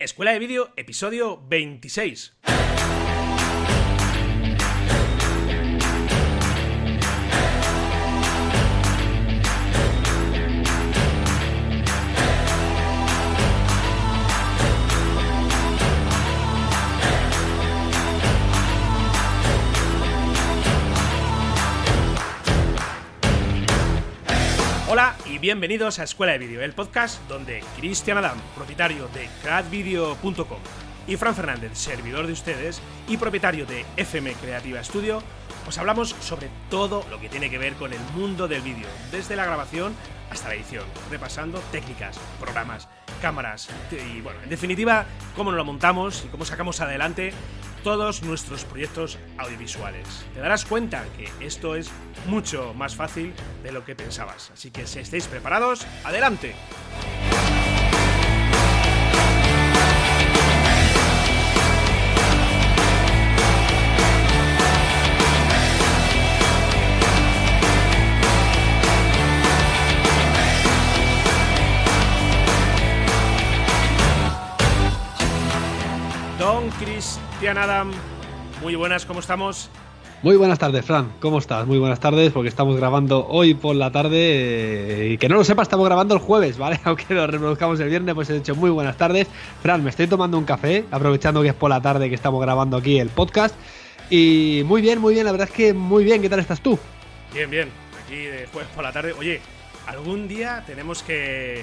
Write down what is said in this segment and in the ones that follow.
Escuela de Vídeo, episodio 26. Bienvenidos a Escuela de Vídeo, el podcast donde Cristian Adam, propietario de cradvideo.com, y Fran Fernández, servidor de ustedes y propietario de FM Creativa Studio, os hablamos sobre todo lo que tiene que ver con el mundo del vídeo, desde la grabación hasta la edición, repasando técnicas, programas, cámaras y, bueno, en definitiva, cómo nos lo montamos y cómo sacamos adelante todos nuestros proyectos audiovisuales. Te darás cuenta que esto es mucho más fácil de lo que pensabas. Así que si estáis preparados, adelante. Don Cristian Adam, muy buenas, ¿cómo estamos? Muy buenas tardes, Fran. ¿Cómo estás? Muy buenas tardes, porque estamos grabando hoy por la tarde. eh, y que no lo sepa, estamos grabando el jueves, ¿vale? Aunque lo reproduzcamos el viernes, pues he dicho muy buenas tardes. Fran, me estoy tomando un café, aprovechando que es por la tarde que estamos grabando aquí el podcast. Y muy bien, muy bien, la verdad es que muy bien. ¿Qué tal estás tú? Bien, bien, aquí de jueves por la tarde. Oye, algún día tenemos que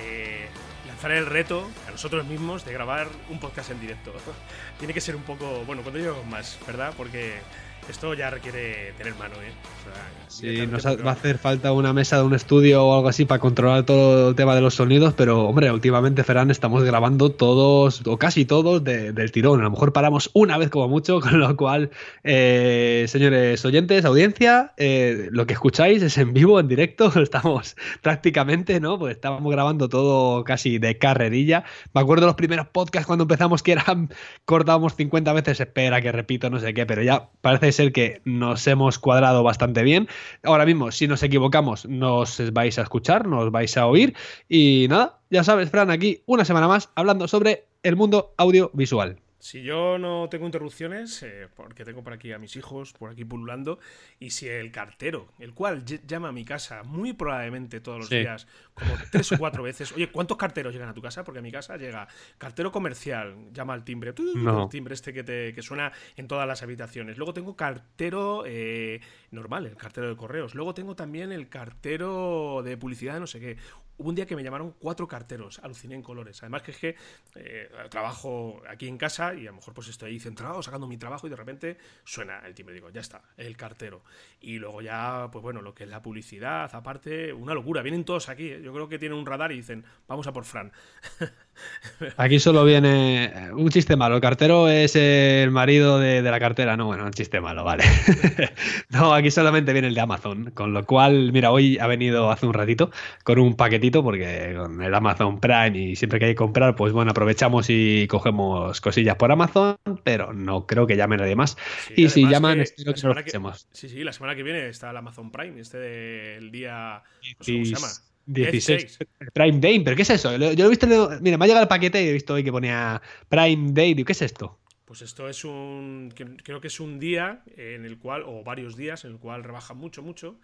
eh, lanzar el reto a nosotros mismos de grabar un podcast en directo. Tiene que ser un poco, bueno, cuando lleguemos más, ¿verdad? Porque esto ya requiere tener mano, ¿eh? O sea, Sí, nos ha- va a hacer falta una mesa de un estudio o algo así para controlar todo el tema de los sonidos, pero hombre, últimamente, Ferran, estamos grabando todos o casi todos de- del tirón. A lo mejor paramos una vez como mucho, con lo cual, eh, señores oyentes, audiencia, eh, lo que escucháis es en vivo, en directo, estamos prácticamente, ¿no? Pues estábamos grabando todo casi de carrerilla. Me acuerdo de los primeros podcasts cuando empezamos que eran, cortábamos 50 veces, espera que repito, no sé qué, pero ya parece ser que nos hemos cuadrado bastante bien. Ahora mismo, si nos equivocamos, nos vais a escuchar, nos vais a oír. Y nada, ya sabes, Fran, aquí una semana más hablando sobre el mundo audiovisual. Si yo no tengo interrupciones, eh, porque tengo por aquí a mis hijos, por aquí pululando, y si el cartero, el cual ll- llama a mi casa muy probablemente todos los Sí. días, como tres o cuatro veces, oye, ¿cuántos carteros llegan a tu casa? Porque a mi casa llega cartero comercial, llama al timbre, tu, tu, No. el timbre este que, te, que suena en todas las habitaciones. Luego tengo cartero eh, normal, el cartero de correos. Luego tengo también el cartero de publicidad no sé qué. Hubo un día que me llamaron cuatro carteros, aluciné en colores. Además que es que eh, trabajo aquí en casa y a lo mejor pues estoy ahí centrado sacando mi trabajo y de repente suena el timbre. Digo, ya está, el cartero. Y luego ya, pues bueno, lo que es la publicidad, aparte, una locura. Vienen todos aquí. ¿eh? Yo creo que tienen un radar y dicen, vamos a por Fran. Aquí solo viene eh, un chiste malo. El cartero es el marido de, de la cartera. No, bueno, un chiste malo, vale. no, aquí solamente viene el de Amazon. Con lo cual, mira, hoy ha venido hace un ratito con un paquetito, porque con el Amazon Prime y siempre que hay que comprar, pues bueno, aprovechamos y cogemos cosillas por Amazon, pero no creo que llame nadie más. Sí, y si llaman, espero que. Sí, sí, la semana que viene está el Amazon Prime, este del día... no sé Diez- ¿Cómo se llama? 16. Prime Day, ¿pero qué es eso? Yo lo he visto, mira, me ha llegado el paquete y he visto hoy que ponía Prime Day. Digo, ¿qué es esto? Pues esto es un. Creo que es un día en el cual, o varios días en el cual rebaja mucho, mucho.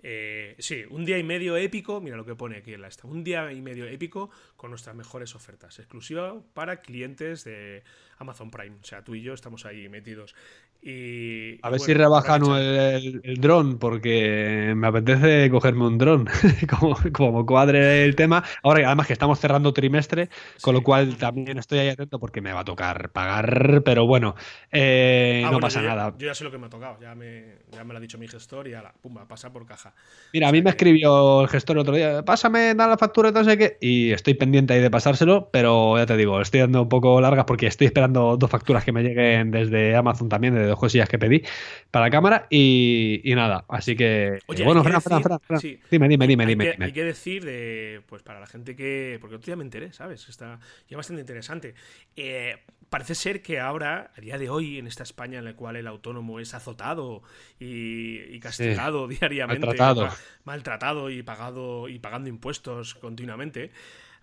Eh, sí, un día y medio épico. Mira lo que pone aquí en la esta. Un día y medio épico con nuestras mejores ofertas. Exclusiva para clientes de Amazon Prime. O sea, tú y yo estamos ahí metidos. Y. A ver bueno, si rebajan el, el, el dron, porque me apetece cogerme un dron, como, como cuadre el tema. Ahora, además que estamos cerrando trimestre, con Sí. lo cual también estoy ahí atento porque me va a tocar pagar, pero bueno, eh, Ah, no bueno, pasa yo nada. Yo ya sé lo que me ha tocado. Ya me, ya me lo ha dicho mi gestor y ala, pumba, pasa por caja. Mira, a mí me escribió el gestor el otro día, pásame, da la factura y no sé qué, y estoy pendiente ahí de pasárselo, pero ya te digo, estoy dando un poco largas porque estoy esperando dos facturas que me lleguen desde Amazon también, de dos cosillas que pedí para la cámara, y, y nada, así que... Oye, bueno, Fran, Fran, Fran, sí. dime, dime, dime, hay, dime. que, dime. hay que decir de, pues para la gente que, porque otro día me enteré, ¿sabes? Está ya bastante interesante. Eh, parece ser que ahora, a día de hoy, en esta España en la cual el autónomo es azotado y, y castigado diariamente, maltratado. maltratado y pagado y pagando impuestos continuamente.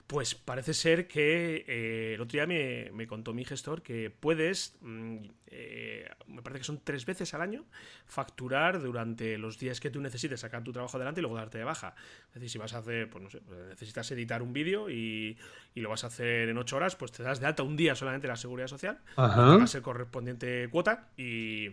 Pues parece ser que eh, el otro día me, contó mi gestor que puedes, mm, eh, me parece que son tres veces al año, facturar durante los días que tú necesites sacar tu trabajo adelante y luego darte de baja. Es decir, si vas a hacer, pues no sé, pues necesitas editar un vídeo y, lo vas a hacer en ocho horas, pues te das de alta un día solamente la seguridad social, pagas el correspondiente cuota y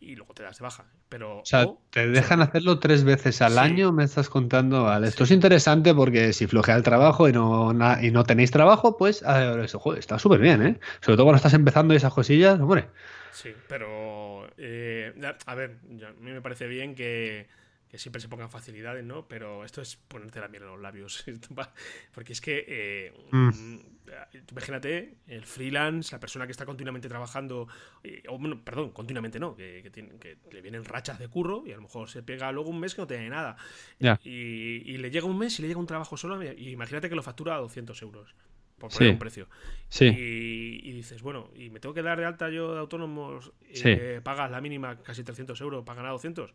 y luego te das de baja. Pero, o sea, te dejan hacerlo tres veces al año, me estás contando. Vale, esto es interesante porque si flojea el trabajo y no, y no tenéis trabajo, pues eso, joder, está súper bien, ¿eh? Sobre todo cuando estás empezando esas cosillas, hombre. Sí, pero eh, a ver, a mí me parece bien que que siempre se pongan facilidades, ¿no? Pero esto es ponerte la miel en los labios. Porque es que, eh, mm. Mm, imagínate, el freelance, la persona que está continuamente trabajando, eh, o bueno, perdón, continuamente no, que, que, le vienen rachas de curro y a lo mejor se pega luego un mes que no tiene nada. Y, le llega un mes y le llega un trabajo solo, y imagínate que lo factura a 200 euros por poner un precio. Sí. Y, dices, bueno, y me tengo que dar de alta yo de autónomos, eh, pagas la mínima casi 300 euros para ganar 200.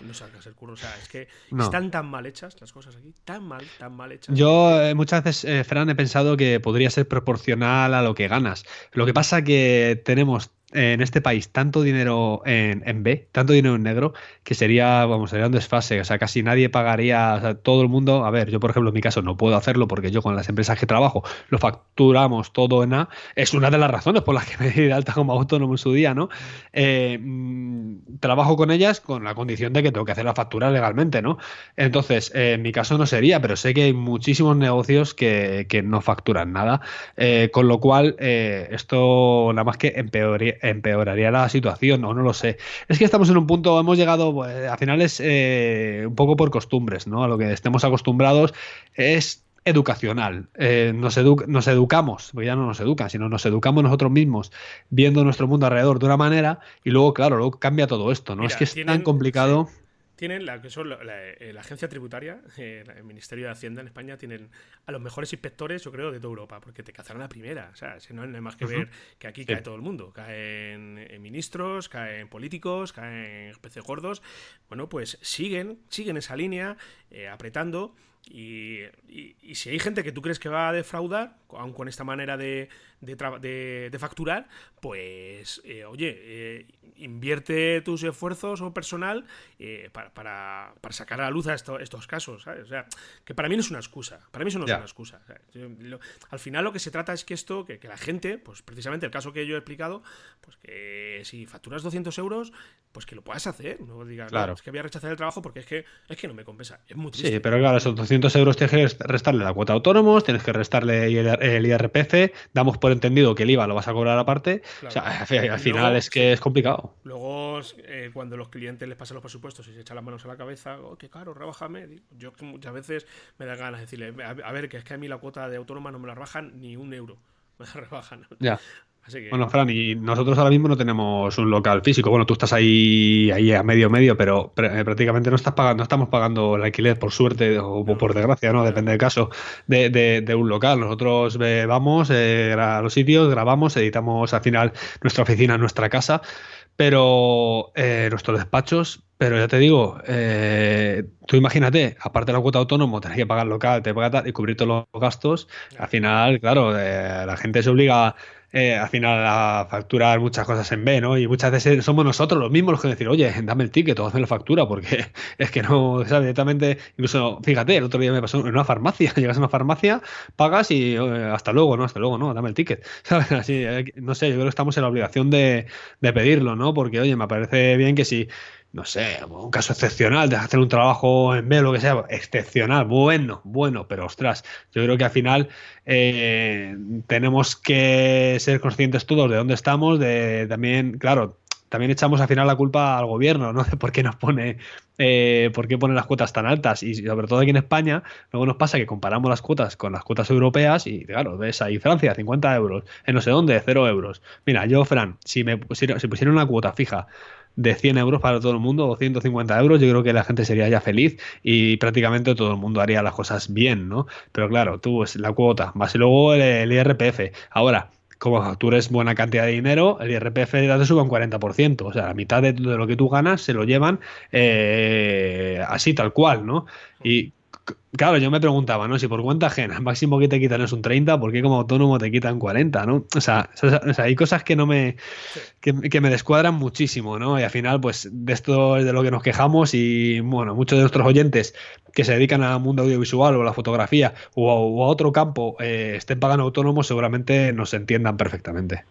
No salgas el curro. O sea, es que están tan mal hechas las cosas aquí, tan mal, tan mal hechas. Yo eh, muchas veces, eh, Fran, he pensado que podría ser proporcional a lo que ganas. Lo que pasa que tenemos en este país tanto dinero en, B, tanto dinero en negro, que sería, vamos, sería un desfase. O sea, casi nadie pagaría, o sea, todo el mundo, a ver, yo por ejemplo en mi caso no puedo hacerlo porque yo con las empresas que trabajo lo facturamos todo en A. Es una de las razones por las que me di de alta como autónomo en su día, ¿no? Eh, mm, trabajo con ellas con la condición de que tengo que hacer la factura legalmente, ¿no? Entonces, eh, en mi caso no sería, pero sé que hay muchísimos negocios que, que no facturan nada. Eh, con lo cual, esto nada más que empeoraría empeoraría la situación, o no lo sé. Es que estamos en un punto, hemos llegado, pues, al final es eh, un poco por costumbres, ¿no? A lo que estemos acostumbrados es educacional. Eh, nos, nos educamos, porque ya no nos educan, sino nos educamos nosotros mismos viendo nuestro mundo alrededor de una manera y luego, claro, luego cambia todo esto, ¿no? es que es tan complicado tienen la que son la, eh, agencia tributaria, eh, el Ministerio de Hacienda en España, tienen a los mejores inspectores, yo creo, de toda Europa, porque te cazan la primera. O sea, si no, hay más que ver que aquí cae todo el mundo. Caen eh, ministros, caen políticos, caen peces gordos. Bueno, pues siguen, siguen esa línea, apretando. Y, y, si hay gente que tú crees que va a defraudar, aun con esta manera de, de, de, facturar, pues, oye, invierte tus esfuerzos o personal eh, para, para, sacar a la luz a estos casos. O sea, que para mí no es una excusa. Para mí eso no es una excusa. al final lo que se trata es que esto, que, la gente, pues precisamente el caso que yo he explicado, pues que si facturas 200 euros, pues que lo puedas hacer. No digas, claro. es que voy a rechazar el trabajo porque es que, es que no me compensa. Es muy Sí, pero claro, esos 200 euros tienes que restarle la cuota autónomos, tienes que restarle el IRPF, damos por entendido que el IVA lo vas a cobrar aparte. O sea, al final es que es complicado. Luego, eh, cuando los clientes les pasan los presupuestos y se echan las manos a la cabeza, oh, qué caro, rebájame. Yo muchas veces me da ganas de decirle, a, ver, que es que a mí la cuota de autónoma no me la rebajan ni un euro. Me la rebajan. Ya. Bueno, Fran, y nosotros ahora mismo no tenemos un local físico. Bueno, tú estás ahí, ahí a medio medio, pero eh, prácticamente no estás pagando, no estamos pagando el alquiler por suerte o por desgracia, ¿no? Depende del caso de, de, un local. Nosotros eh, vamos a los sitios, grabamos, editamos al final nuestra oficina, nuestra casa pero eh, nuestros despachos, pero ya te digo, eh, tú imagínate, aparte de la cuota autónomo, tenés que pagar local, te pagar y cubrir todos los gastos. Al final, claro, eh, la gente se obliga eh, al final a facturar muchas cosas en B, ¿no? Y muchas veces somos nosotros los mismos los que decir, oye, dame el ticket o hazme la factura, porque es que no, ¿sabes? Directamente, incluso, fíjate, el otro día me pasó en una farmacia, llegas a una farmacia, pagas y hasta luego, ¿no? Hasta luego, ¿no? Dame el ticket, ¿sabes? Así, eh, no sé, yo creo que estamos en la obligación de, de pedirlo, ¿no? Porque, oye, me parece bien que si no sé, un caso excepcional, de hacer un trabajo en B, lo que sea, excepcional, bueno, bueno, pero ostras, yo creo que al final eh, tenemos que ser conscientes todos de dónde estamos, de también, claro, también echamos al final la culpa al gobierno, ¿no? De por qué nos pone, eh, por qué pone las cuotas tan altas. Y sobre todo aquí en España, luego nos pasa que comparamos las cuotas con las cuotas europeas y, claro, ves ahí Francia, 50 euros, en no sé dónde, 0 euros. Mira, yo, Fran, si me pusiera, si una cuota fija de 100 euros para todo el mundo o 150 euros, yo creo que la gente sería ya feliz y prácticamente todo el mundo haría las cosas bien, ¿no? Pero claro, tú es la cuota, más luego el, IRPF. Ahora, como factures buena cantidad de dinero, el IRPF te sube un 40%, o sea, la mitad de, lo que tú ganas se lo llevan eh, así tal cual, ¿no? Y Claro, yo me preguntaba, ¿no? Si por cuenta ajena, el máximo que te quitan es un 30, ¿por qué como autónomo te quitan 40, ¿no? O sea, hay cosas que no me, que, me descuadran muchísimo, ¿no? Y al final, pues, de esto es de lo que nos quejamos y, bueno, muchos de nuestros oyentes que se dedican al mundo audiovisual o a la fotografía o a, otro campo eh, estén pagando autónomos, seguramente nos entiendan perfectamente.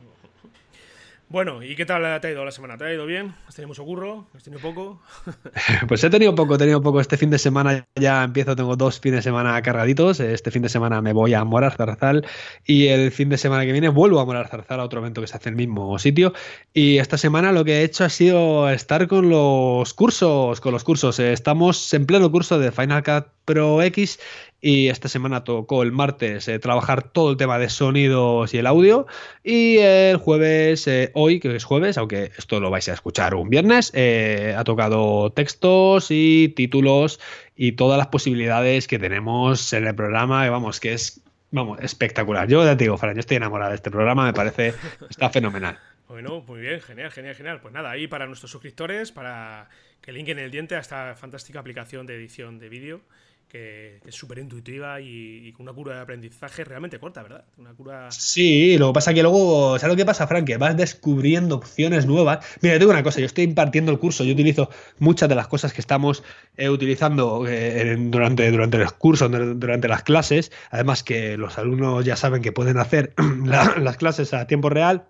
Bueno, ¿y qué tal te ha ido la semana? ¿Te ha ido bien? ¿Has tenido mucho curro? ¿Has tenido poco? pues he tenido poco, he tenido poco. Este fin de semana ya empiezo, tengo dos fines de semana cargaditos. Este fin de semana me voy a Morar Zarzal y el fin de semana que viene vuelvo a Morar Zarzal a otro evento que se hace en el mismo sitio. Y esta semana lo que he hecho ha sido estar con los cursos, con los cursos. Estamos en pleno curso de Final Cut Pro X y esta semana tocó el martes eh, trabajar todo el tema de sonidos y el audio. Y el jueves, eh, hoy, que es jueves, aunque esto lo vais a escuchar un viernes, eh, ha tocado textos y títulos y todas las posibilidades que tenemos en el programa. Vamos, que es vamos, espectacular. Yo ya te digo, Fran, yo estoy enamorado de este programa, me parece, está fenomenal. Bueno, muy bien, genial, genial, genial. Pues nada, ahí para nuestros suscriptores, para que linken el diente a esta fantástica aplicación de edición de vídeo que, es súper intuitiva y, con una cura de aprendizaje realmente corta, ¿verdad? Una cura... Sí, lo que pasa que luego, ¿sabes lo que pasa, Frank? Que vas descubriendo opciones nuevas. Mira, te digo una cosa, yo estoy impartiendo el curso, yo utilizo muchas de las cosas que estamos eh, utilizando eh, durante, durante los cursos, durante las clases, además que los alumnos ya saben que pueden hacer las clases a tiempo real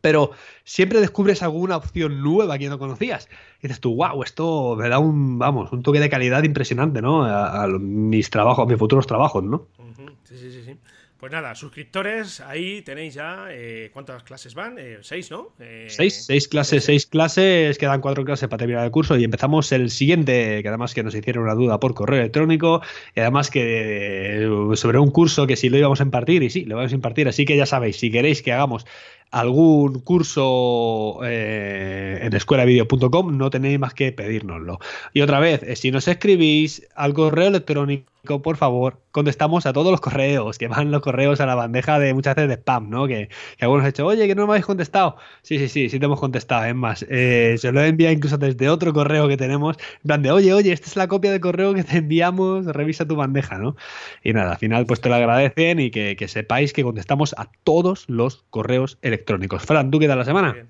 pero siempre descubres alguna opción nueva que no conocías. Y dices tú, wow, esto me da un, vamos, un toque de calidad impresionante, ¿no? A, mis trabajos, a mis futuros trabajos, ¿no? Sí, sí, sí, sí. Pues nada, suscriptores, ahí tenéis ya eh, cuántas clases van, eh, seis, ¿no? Eh, seis, seis clases, seis clases, quedan cuatro clases para terminar el curso y empezamos el siguiente, que además que nos hicieron una duda por correo electrónico y además que sobre un curso que si lo íbamos a impartir y sí, lo vamos a impartir, así que ya sabéis, si queréis que hagamos algún curso eh, en escuelavideo.com, no tenéis más que pedírnoslo. Y otra vez, eh, si nos escribís al correo electrónico por favor, contestamos a todos los correos, que van los correos a la bandeja de muchas veces de spam, ¿no? Que, algunos han hecho, oye, que no me habéis contestado. Sí, sí, sí, sí te hemos contestado. Es más, eh, se lo he enviado incluso desde otro correo que tenemos, en plan de, oye, oye, esta es la copia de correo que te enviamos, revisa tu bandeja, ¿no? Y nada, al final pues te lo agradecen y que, sepáis que contestamos a todos los correos electrónicos. Fran, ¿tú qué tal la semana?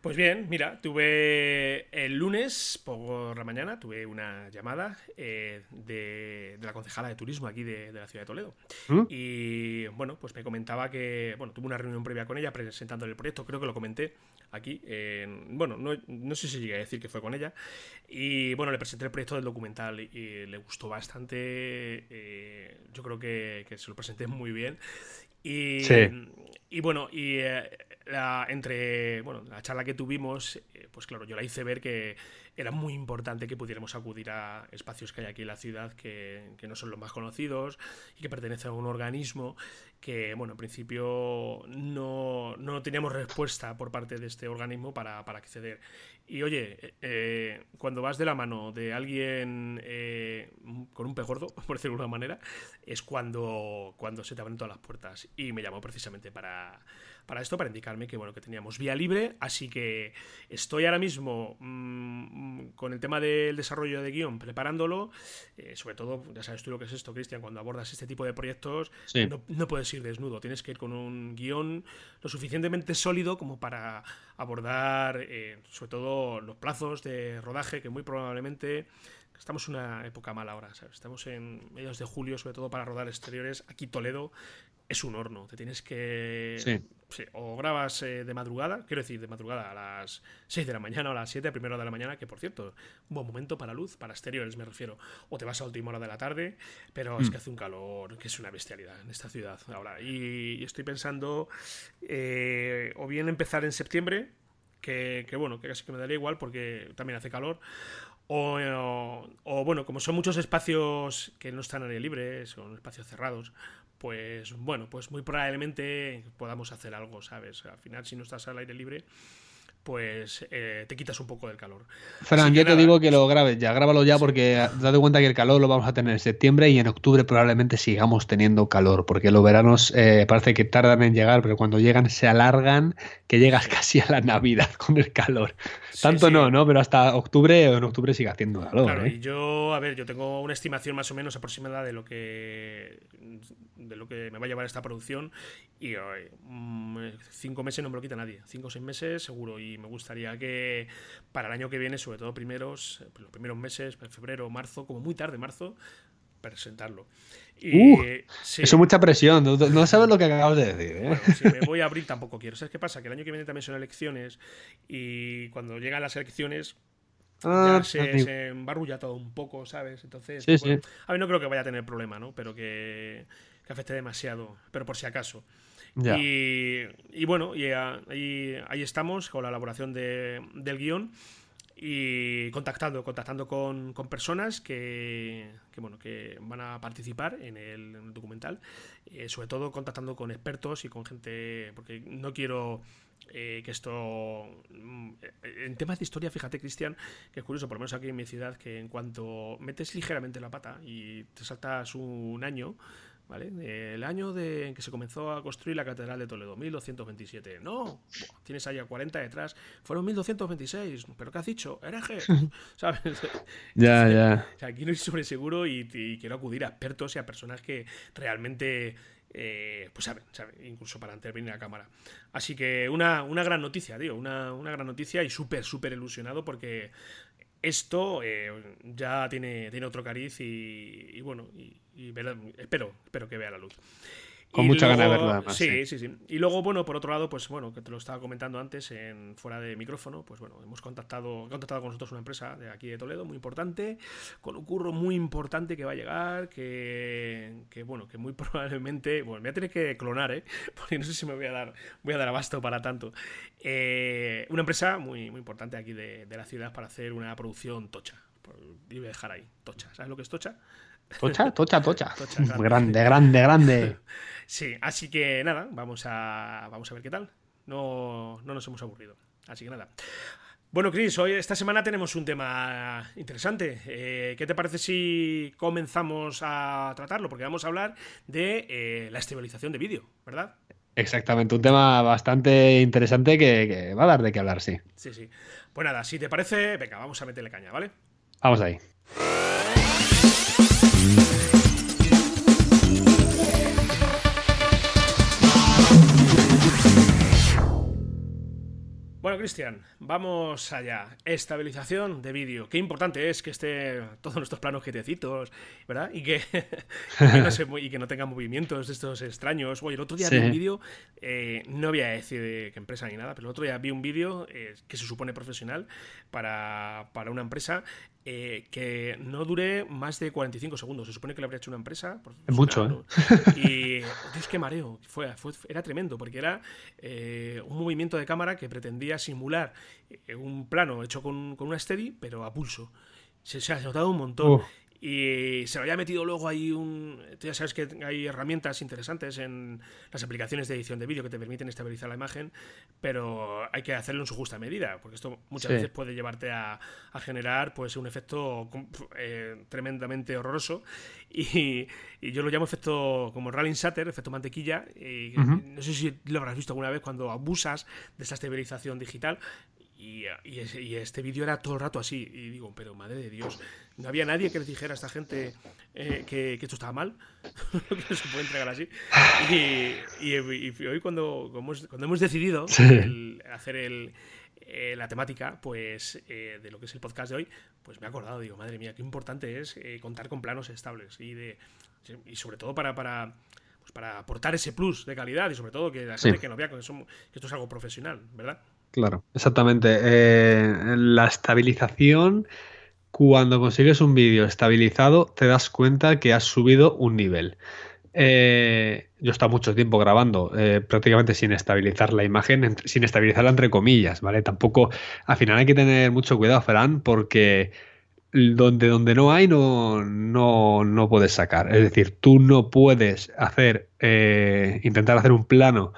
Pues bien, mira, tuve el lunes por la mañana, tuve una llamada eh, de, la concejala de turismo aquí de, la ciudad de Toledo. ¿Mm? Y bueno, pues me comentaba que, bueno, tuve una reunión previa con ella presentándole el proyecto, creo que lo comenté aquí. bueno, no, sé si llegué a decir que fue con ella. Y bueno, le presenté el proyecto del documental y, le gustó bastante. Eh, yo creo que, se lo presenté muy bien. Y, y bueno, y eh, la, entre bueno, la charla que tuvimos, eh, pues claro, yo la hice ver que era muy importante que pudiéramos acudir a espacios que hay aquí en la ciudad que, que, no son los más conocidos y que pertenecen a un organismo que, bueno, en principio no, no teníamos respuesta por parte de este organismo para, para acceder. Y oye, eh, cuando vas de la mano de alguien eh, con un pez gordo, por decirlo de alguna manera, es cuando, cuando se te abren todas las puertas. Y me llamó precisamente para, para esto, para indicarme que bueno, que teníamos vía libre. Así que estoy ahora mismo mm, con el tema del desarrollo de guion, preparándolo. Eh, sobre todo, ya sabes tú lo que es esto, Cristian, cuando abordas este tipo de proyectos, no, puedes ir desnudo, tienes que ir con un guion lo suficientemente sólido como para abordar, eh, sobre todo, los plazos de rodaje, que muy probablemente estamos en una época mala ahora, Estamos en mediados de julio, sobre todo para rodar exteriores. Aquí Toledo es un horno. Te tienes que. Sí. o grabas eh, de madrugada, quiero decir, de madrugada a las 6 de la mañana o a las 7, a primera hora de la mañana, que por cierto, un buen momento para luz, para exteriores me refiero. O te vas a última hora de la tarde, pero es mm. que hace un calor que es una bestialidad en esta ciudad ahora. Y, estoy pensando, eh, o bien empezar en septiembre, que, que, bueno, que casi que me daría igual porque también hace calor. O, o, o, bueno, como son muchos espacios que no están al aire libre, son espacios cerrados, pues bueno, pues muy probablemente podamos hacer algo, ¿sabes? Al final, si no estás al aire libre, pues eh, te quitas un poco del calor. Fran, yo te digo que lo grabes ya, grábalo ya porque date cuenta que el calor lo vamos a tener en septiembre y en octubre probablemente sigamos teniendo calor, porque los veranos eh, parece que tardan en llegar, pero cuando llegan se alargan, que llegas casi a la Navidad con el calor. Tanto no, ¿no? Pero hasta octubre o en octubre sigue haciendo calor. Claro, ¿eh? y yo, a ver, yo tengo una estimación más o menos aproximada de lo que de lo que me va a llevar esta producción y mm, cinco meses no me lo quita nadie, cinco o seis meses seguro y me gustaría que para el año que viene, sobre todo primeros, los primeros meses, febrero, marzo, como muy tarde marzo, presentarlo. Y, uh, Eso es mucha presión, no, sabes lo que acabas de decir. ¿eh? si me voy a abrir tampoco quiero. ¿Sabes qué pasa? Que el año que viene también son elecciones y cuando llegan las elecciones ya ah, se, embarrulla todo un poco, ¿sabes? Entonces, a mí no creo que vaya a tener problema, ¿no? Pero que, que afecte demasiado, pero por si acaso. Y, bueno, y ahí, estamos con la elaboración de, del guion y contactando, contactando con, con personas que, que, bueno, que van a participar en el, documental, eh, sobre todo contactando con expertos y con gente, porque no quiero eh, que esto... Mm, en temas de historia, fíjate, Cristian, que es curioso, por lo menos aquí en mi ciudad, que en cuanto metes ligeramente la pata y te saltas un año, ¿vale? El año de, en que se comenzó a construir la Catedral de Toledo, 1227. No, tienes ahí a 40 detrás, fueron 1226. ¿Pero qué has dicho? Hereje, ¿sabes? ya, ya. aquí no estoy sobre seguro y, quiero acudir a expertos y a personas que realmente eh, pues saben, saben, incluso para intervenir a cámara. Así que una, una gran noticia, tío, una, una gran noticia y súper, súper ilusionado porque esto eh, ya tiene, tiene otro cariz y, bueno, y, espero, espero que vea la luz. Con mucha ganas de verlo, además. Sí, sí, sí, Y luego, bueno, por otro lado, pues bueno, que te lo estaba comentando antes, en fuera de micrófono, pues bueno, hemos contactado, contactado con nosotros una empresa de aquí de Toledo, muy importante, con un curro muy importante que va a llegar, que, que bueno, que muy probablemente, bueno, me voy a tener que clonar, ¿eh? Porque no sé si me voy a dar, voy a dar abasto para tanto. Eh, una empresa muy, muy importante aquí de, de la ciudad para hacer una producción tocha. Y voy a dejar ahí, tocha. ¿Sabes lo que es tocha? Tocha, tocha, tocha. grande, grande, grande. Sí, así que nada, vamos a, vamos a ver qué tal. No, no nos hemos aburrido. Así que nada. Bueno, Chris, hoy esta semana tenemos un tema interesante. Eh, ¿Qué te parece si comenzamos a tratarlo? Porque vamos a hablar de eh, la estabilización de vídeo, ¿verdad? Exactamente, un tema bastante interesante que, que, va a dar de qué hablar, sí. Sí, sí. Pues nada, si te parece, venga, vamos a meterle caña, ¿vale? Vamos ahí. Bueno, Cristian, vamos allá. Estabilización de vídeo. Qué importante es que esté todos nuestros planos quietecitos, ¿verdad? Y que, no y que no tenga movimientos de estos extraños. Oye, el otro día vi un vídeo, eh, no voy a decir de qué empresa ni nada, pero el otro día vi un vídeo eh, que se supone profesional para, para una empresa eh, que no dure más de 45 segundos. Se supone que lo habría hecho una empresa. Es mucho, ¿eh? Y, Dios, qué mareo. Fue, era tremendo, porque era eh, un movimiento de cámara que pretendía simular eh, un plano hecho con, con una steady, pero a pulso. Se, se ha notado un montón. Y se lo había metido luego ahí un... Ya sabes que hay herramientas interesantes en las aplicaciones de edición de vídeo que te permiten estabilizar la imagen, pero hay que hacerlo en su justa medida, porque esto muchas veces puede llevarte a, generar pues un efecto eh, tremendamente horroroso. Y, yo lo llamo efecto como Rallying Shutter, efecto mantequilla. Y No sé si lo habrás visto alguna vez cuando abusas de esa estabilización digital y, este vídeo era todo el rato así. Y digo, pero madre de Dios, no había nadie que les dijera a esta gente eh, que, esto estaba mal, que se puede entregar así. Y, hoy cuando, cuando hemos decidido hacer el, eh, la temática pues eh, de lo que es el podcast de hoy, pues me he acordado, digo, madre mía, qué importante es contar con planos estables y, de, y sobre todo para... para pues para aportar ese plus de calidad y sobre todo que la gente que no vea que esto es algo profesional, ¿verdad? Claro, exactamente. Eh, la estabilización, cuando consigues un vídeo estabilizado, te das cuenta que has subido un nivel. Eh, yo he estado mucho tiempo grabando eh, prácticamente sin estabilizar la imagen, sin estabilizarla entre comillas, ¿vale? Tampoco, al final hay que tener mucho cuidado, Ferran, porque donde, donde no hay no, no, no puedes sacar. Es decir, tú no puedes hacer, intentar hacer un plano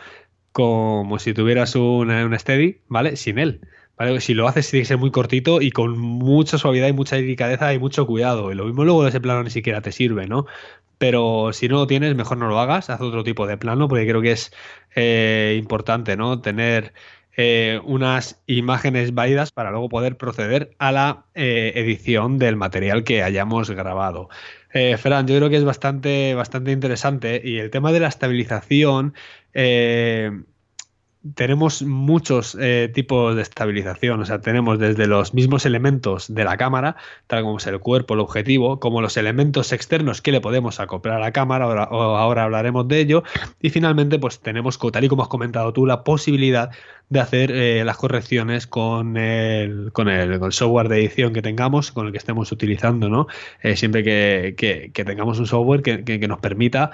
como si tuvieras una, steady, ¿vale? Sin él. ¿vale? Si lo haces tiene que ser muy cortito y con mucha suavidad y mucha delicadeza y mucho cuidado. Y lo mismo luego de ese plano ni siquiera te sirve, ¿no? Pero si no lo tienes, mejor no lo hagas, haz otro tipo de plano, porque creo que es eh, importante, ¿no? Tener eh, unas imágenes válidas para luego poder proceder a la eh, edición del material que hayamos grabado. Fran, yo creo que es bastante, bastante interesante y el tema de la estabilización tenemos muchos eh, tipos de estabilización, o sea, tenemos desde los mismos elementos de la cámara, tal como es el cuerpo, el objetivo, como los elementos externos que le podemos acoplar a la cámara, ahora, ahora hablaremos de ello, y finalmente pues tenemos, tal y como has comentado tú, la posibilidad de hacer eh, las correcciones con el, con, el, software de edición que tengamos, con el que estemos utilizando, ¿no? Eh, siempre que, tengamos un software que nos permita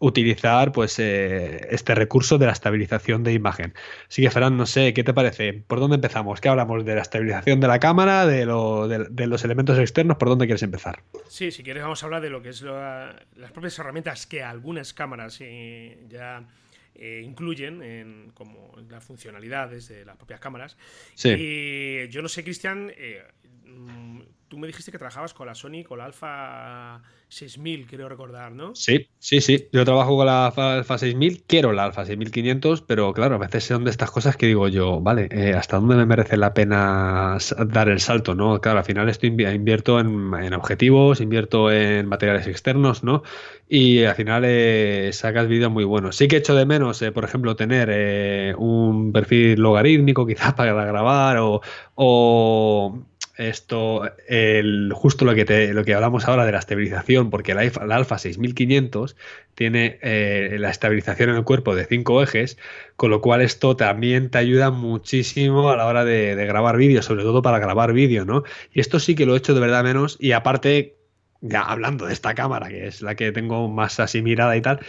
utilizar pues eh, este recurso de la estabilización de imagen. Así que, Fran, no sé, ¿qué te parece? ¿Por dónde empezamos? ¿Qué hablamos? ¿De la estabilización de la cámara? ¿De, lo, de, los elementos externos? ¿Por dónde quieres empezar? Sí, si quieres vamos a hablar de lo que es las propias herramientas que algunas cámaras eh, ya eh, incluyen en, como las funcionalidades de las propias cámaras. Sí. Y yo no sé, Cristian, mm, tú me dijiste que trabajabas con la Sony, con la Alpha 6000, creo recordar, ¿no? Sí, sí, sí. Yo trabajo con la Alpha 6000, quiero la Alpha 6500, pero claro, a veces son de estas cosas que digo yo, vale, eh, ¿hasta dónde me merece la pena dar el salto, no? Claro, al final esto invierto en, objetivos, invierto en materiales externos, ¿no? Y al final eh, sacas vídeos muy buenos. Sí que echo de menos, eh, por ejemplo, tener un perfil logarítmico quizás para grabar o, o esto, el, justo lo que, lo que hablamos ahora de la estabilización, porque la, la Alfa 6500 tiene eh, la estabilización en el cuerpo de cinco ejes, con lo cual esto también te ayuda muchísimo a la hora de, grabar vídeo, sobre todo para grabar vídeo, ¿no? Y esto sí que lo he hecho de verdad menos, y aparte ya hablando de esta cámara, que es la que tengo más así mirada y tal,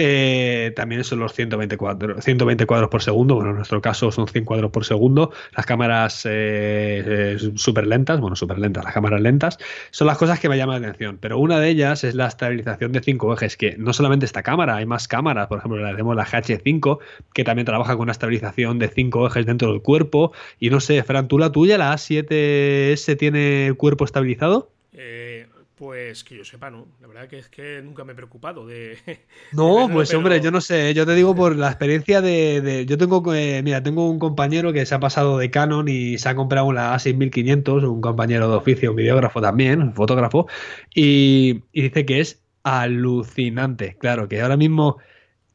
eh, también son los 120 cuadros, 120 cuadros por segundo. Bueno, en nuestro caso son 100 cuadros por segundo. Las cámaras eh, eh, súper lentas, bueno, súper lentas, las cámaras lentas, son las cosas que me llaman la atención. Pero una de ellas es la estabilización de cinco ejes, que no solamente esta cámara, hay más cámaras. Por ejemplo, la tenemos la GH5, que también trabaja con una estabilización de cinco ejes dentro del cuerpo. Y no sé, Fran, ¿tú la tuya, la A7S, tiene el cuerpo estabilizado? Pues que yo sepa, no. La verdad que es que nunca me he preocupado de. No, pues hombre, yo no sé. Yo te digo por la experiencia de. yo tengo. Eh, mira, tengo un compañero que se ha pasado de Canon y se ha comprado una A6500, un compañero de oficio, un videógrafo también, un fotógrafo, y, dice que es alucinante. Claro, que ahora mismo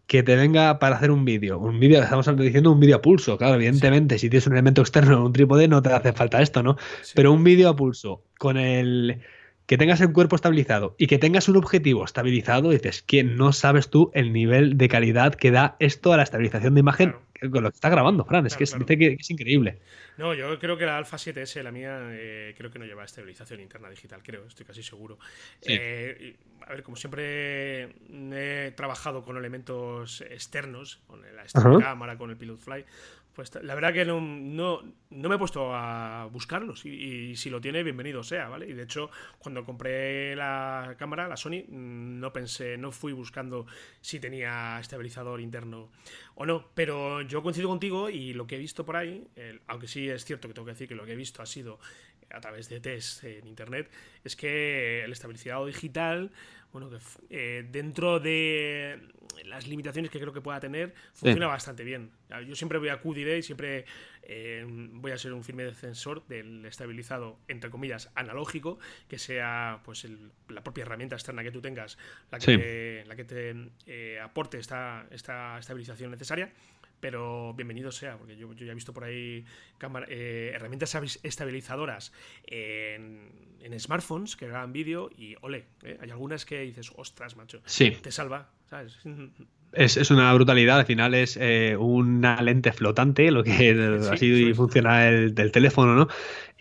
que te venga para hacer un vídeo. Un vídeo, estamos diciendo un vídeo a pulso, claro, evidentemente, si tienes un elemento externo, un trípode, no te hace falta esto, ¿no? Pero un vídeo a pulso, con el que tengas el cuerpo estabilizado y que tengas un objetivo estabilizado, dices que no sabes tú el nivel de calidad que da esto a la estabilización de imagen con lo que está grabando, Fran. es que dice que, es increíble. No, yo creo que la Alpha 7S, la mía, eh, creo que no lleva estabilización interna digital, creo, estoy casi seguro. Eh, a ver, como siempre he trabajado con elementos externos, con la cámara, con el Pilot Fly, pues la verdad que no, no, me he puesto a buscarlos y, si lo tiene, bienvenido sea, ¿vale? Y de hecho, cuando compré la cámara, la Sony, mm, no pensé, no fui buscando si tenía estabilizador interno o no, pero yo coincido contigo y lo que he visto por ahí, aunque sí es cierto que tengo que decir que lo que he visto ha sido a través de test en internet, es que el estabilizador digital, bueno, que eh, dentro de las limitaciones que creo que pueda tener, funciona bastante bien. Yo siempre voy a acudir y siempre eh, voy a ser un firme defensor del estabilizado, entre comillas, analógico, que sea pues la propia herramienta externa que tú tengas la que te, la que te eh, aporte esta, esta estabilización necesaria pero bienvenido sea, porque yo, ya he visto por ahí eh, herramientas estabilizadoras en, smartphones que graban vídeo y ole, hay algunas que dices, ostras, macho, te salva, ¿sabes? Es, una brutalidad, al final es eh, una lente flotante, lo que así funciona el, del teléfono, ¿no?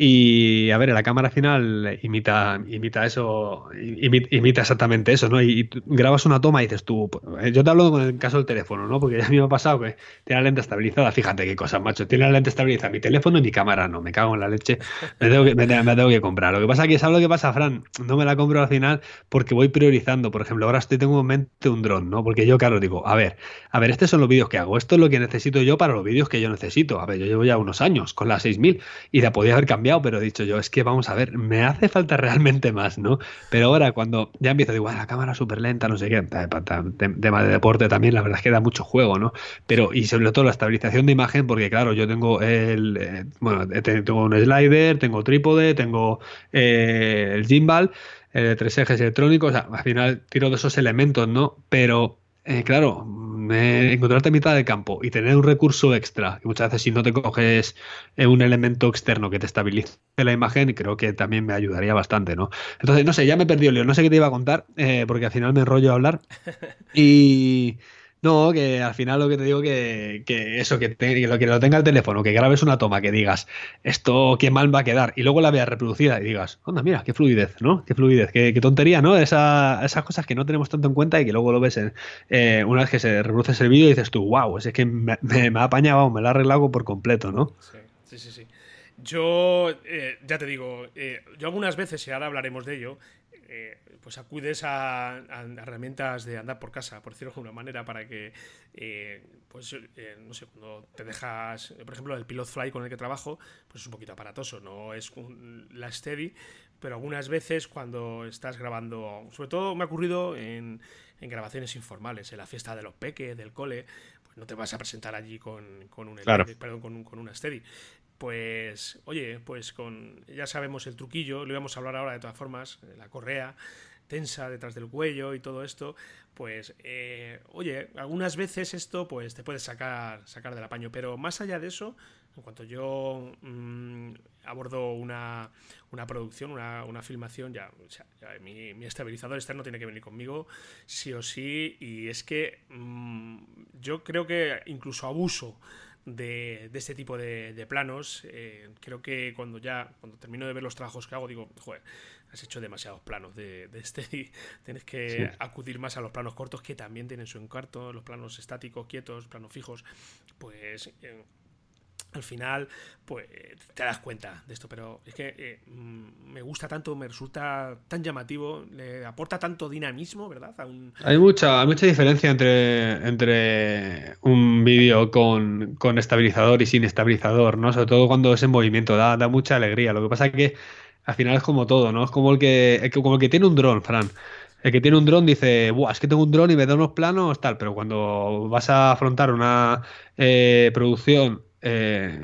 Y a ver, la cámara final imita, imita eso, imita, exactamente eso, ¿no? Y, grabas una toma y dices tú, pues, yo te hablo con el caso del teléfono, ¿no? Porque ya a mí me ha pasado que tiene la lente estabilizada, fíjate qué cosa, macho, tiene la lente estabilizada mi teléfono y mi cámara no, me cago en la leche, me tengo que, me, tengo que comprar. Lo que pasa es que, ¿sabes lo que pasa, Fran? No me la compro al final porque voy priorizando, por ejemplo, ahora estoy tengo en mente un dron, ¿no? Porque yo, claro, digo, a ver, a ver, estos son los vídeos que hago, esto es lo que necesito yo para los vídeos que yo necesito. A ver, yo llevo ya unos años con la 6000 y la podía haber cambiado, pero he dicho yo, es que vamos a ver, me hace falta realmente más, ¿no? Pero ahora cuando ya empiezo, digo, la cámara súper lenta, no sé qué, tema de deporte también, la verdad es que da mucho juego, ¿no? Pero, y sobre todo la estabilización de imagen, porque claro, yo tengo el, eh, bueno, tengo un slider, tengo trípode, tengo eh, el gimbal, eh, tres ejes electrónicos, al final tiro de esos elementos, ¿no? Pero eh, claro, encontrarte a mitad de campo y tener un recurso extra, y muchas veces si no te coges eh, un elemento externo que te estabilice la imagen, creo que también me ayudaría bastante, ¿no? Entonces, no sé, ya me perdió el lío, no sé qué te iba a contar, eh, porque al final me enrollo a hablar. Y, no, que al final lo que te digo que, que eso, que, lo que lo tenga el teléfono, que grabes una toma, que digas, esto qué mal va a quedar, y luego la veas reproducida y digas, onda, mira, qué fluidez, ¿no? Qué fluidez, qué, tontería, ¿no? Esa, esas cosas que no tenemos tanto en cuenta y que luego lo ves en, eh, una vez que se reproduce el vídeo y dices tú, wow, es que me, ha apañado, me lo ha arreglado por completo, ¿no? Sí, sí, sí. sí. Yo, eh, ya te digo, eh, yo algunas veces, y ahora hablaremos de ello, pues acudes a, herramientas de andar por casa, por decirlo de alguna manera, para que, eh, pues, eh, no sé, cuando te dejas, por ejemplo, el Pilot Fly con el que trabajo, pues es un poquito aparatoso, no es la Steady, pero algunas veces cuando estás grabando, sobre todo me ha ocurrido en, grabaciones informales, en la fiesta de los peques, del cole, pues no te vas a presentar allí con, un, perdón, con, con una Steady pues oye, pues con ya sabemos el truquillo, lo íbamos a hablar ahora de todas formas, la correa, tensa detrás del cuello y todo esto, pues eh, oye, algunas veces esto pues te puede sacar, sacar del apaño, pero más allá de eso, en cuanto yo mm, abordo una, una producción, una, una, filmación, ya, mi, estabilizador externo tiene que venir conmigo, sí o sí, y es que mm, yo creo que incluso abuso de, de este tipo de, planos. Eh, creo que cuando ya, cuando termino de ver los trabajos que hago, digo, joder, has hecho demasiados planos de, este y tienes que acudir más a los planos cortos que también tienen su encarto, los planos estáticos, quietos, planos fijos, pues eh, al final pues te das cuenta de esto, pero es que eh, mm, me gusta tanto, me resulta tan llamativo, le aporta tanto dinamismo, ¿verdad? Hay mucha, mucha diferencia entre, entre un vídeo con, estabilizador y sin estabilizador, ¿no? Sobre todo cuando es en movimiento, da, da mucha alegría. Lo que pasa es que al final es como todo, ¿no? Es como el que, como el que tiene un dron, Fran. El que tiene un dron dice, Buah, es que tengo un dron y me da unos planos, tal, pero cuando vas a afrontar una eh, producción eh,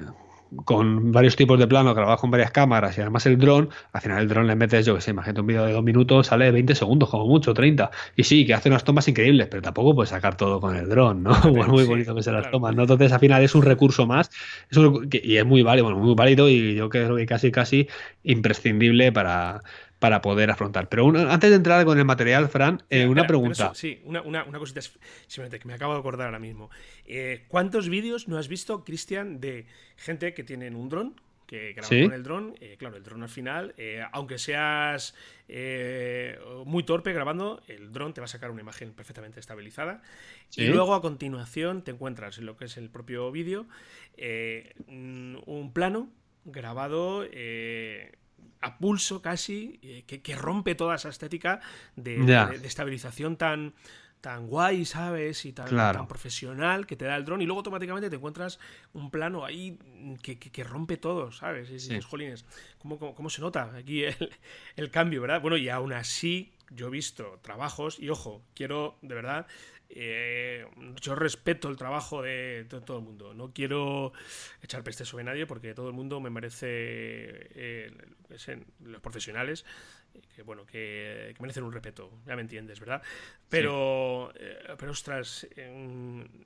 con varios tipos de planos grabados con varias cámaras y además el dron, al final el dron le metes, yo que sé, imagínate un vídeo de dos minutos, sale 20 segundos, como mucho, 30. Y sí, que hace unas tomas increíbles, pero tampoco puedes sacar todo con el dron, ¿no? es muy bonito que se las tomas, ¿no? Entonces al final es un recurso más y es muy válido, bueno, muy válido y yo creo que casi, casi imprescindible para, para poder afrontar. Pero antes de entrar con el material, Fran, eh, una pregunta. sí, una, una, cosita simplemente que me acabo de acordar ahora mismo. Eh, ¿Cuántos vídeos no has visto, Cristian, de gente que tienen un dron? Que graba con el dron, eh, claro, el dron al final, aunque seas muy torpe grabando, el dron te va a sacar una imagen perfectamente estabilizada. Y luego a continuación te encuentras en lo que es el propio vídeo un plano grabado a pulso casi, eh, que, rompe toda esa estética de, estabilización tan, tan guay, ¿sabes? Y tan, profesional que te da el dron. Y luego automáticamente te encuentras un plano ahí que, rompe todo, ¿sabes? Y sí. jolines, ¿cómo, se nota aquí el, el, cambio, verdad? Bueno, y aún así, yo he visto trabajos, y ojo, quiero de verdad eh, yo respeto el trabajo de, todo el mundo. No quiero echar peste sobre nadie porque todo el mundo me merece eh, los profesionales que bueno que, merecen un respeto. Ya me entiendes, ¿verdad? Pero eh, pero ostras,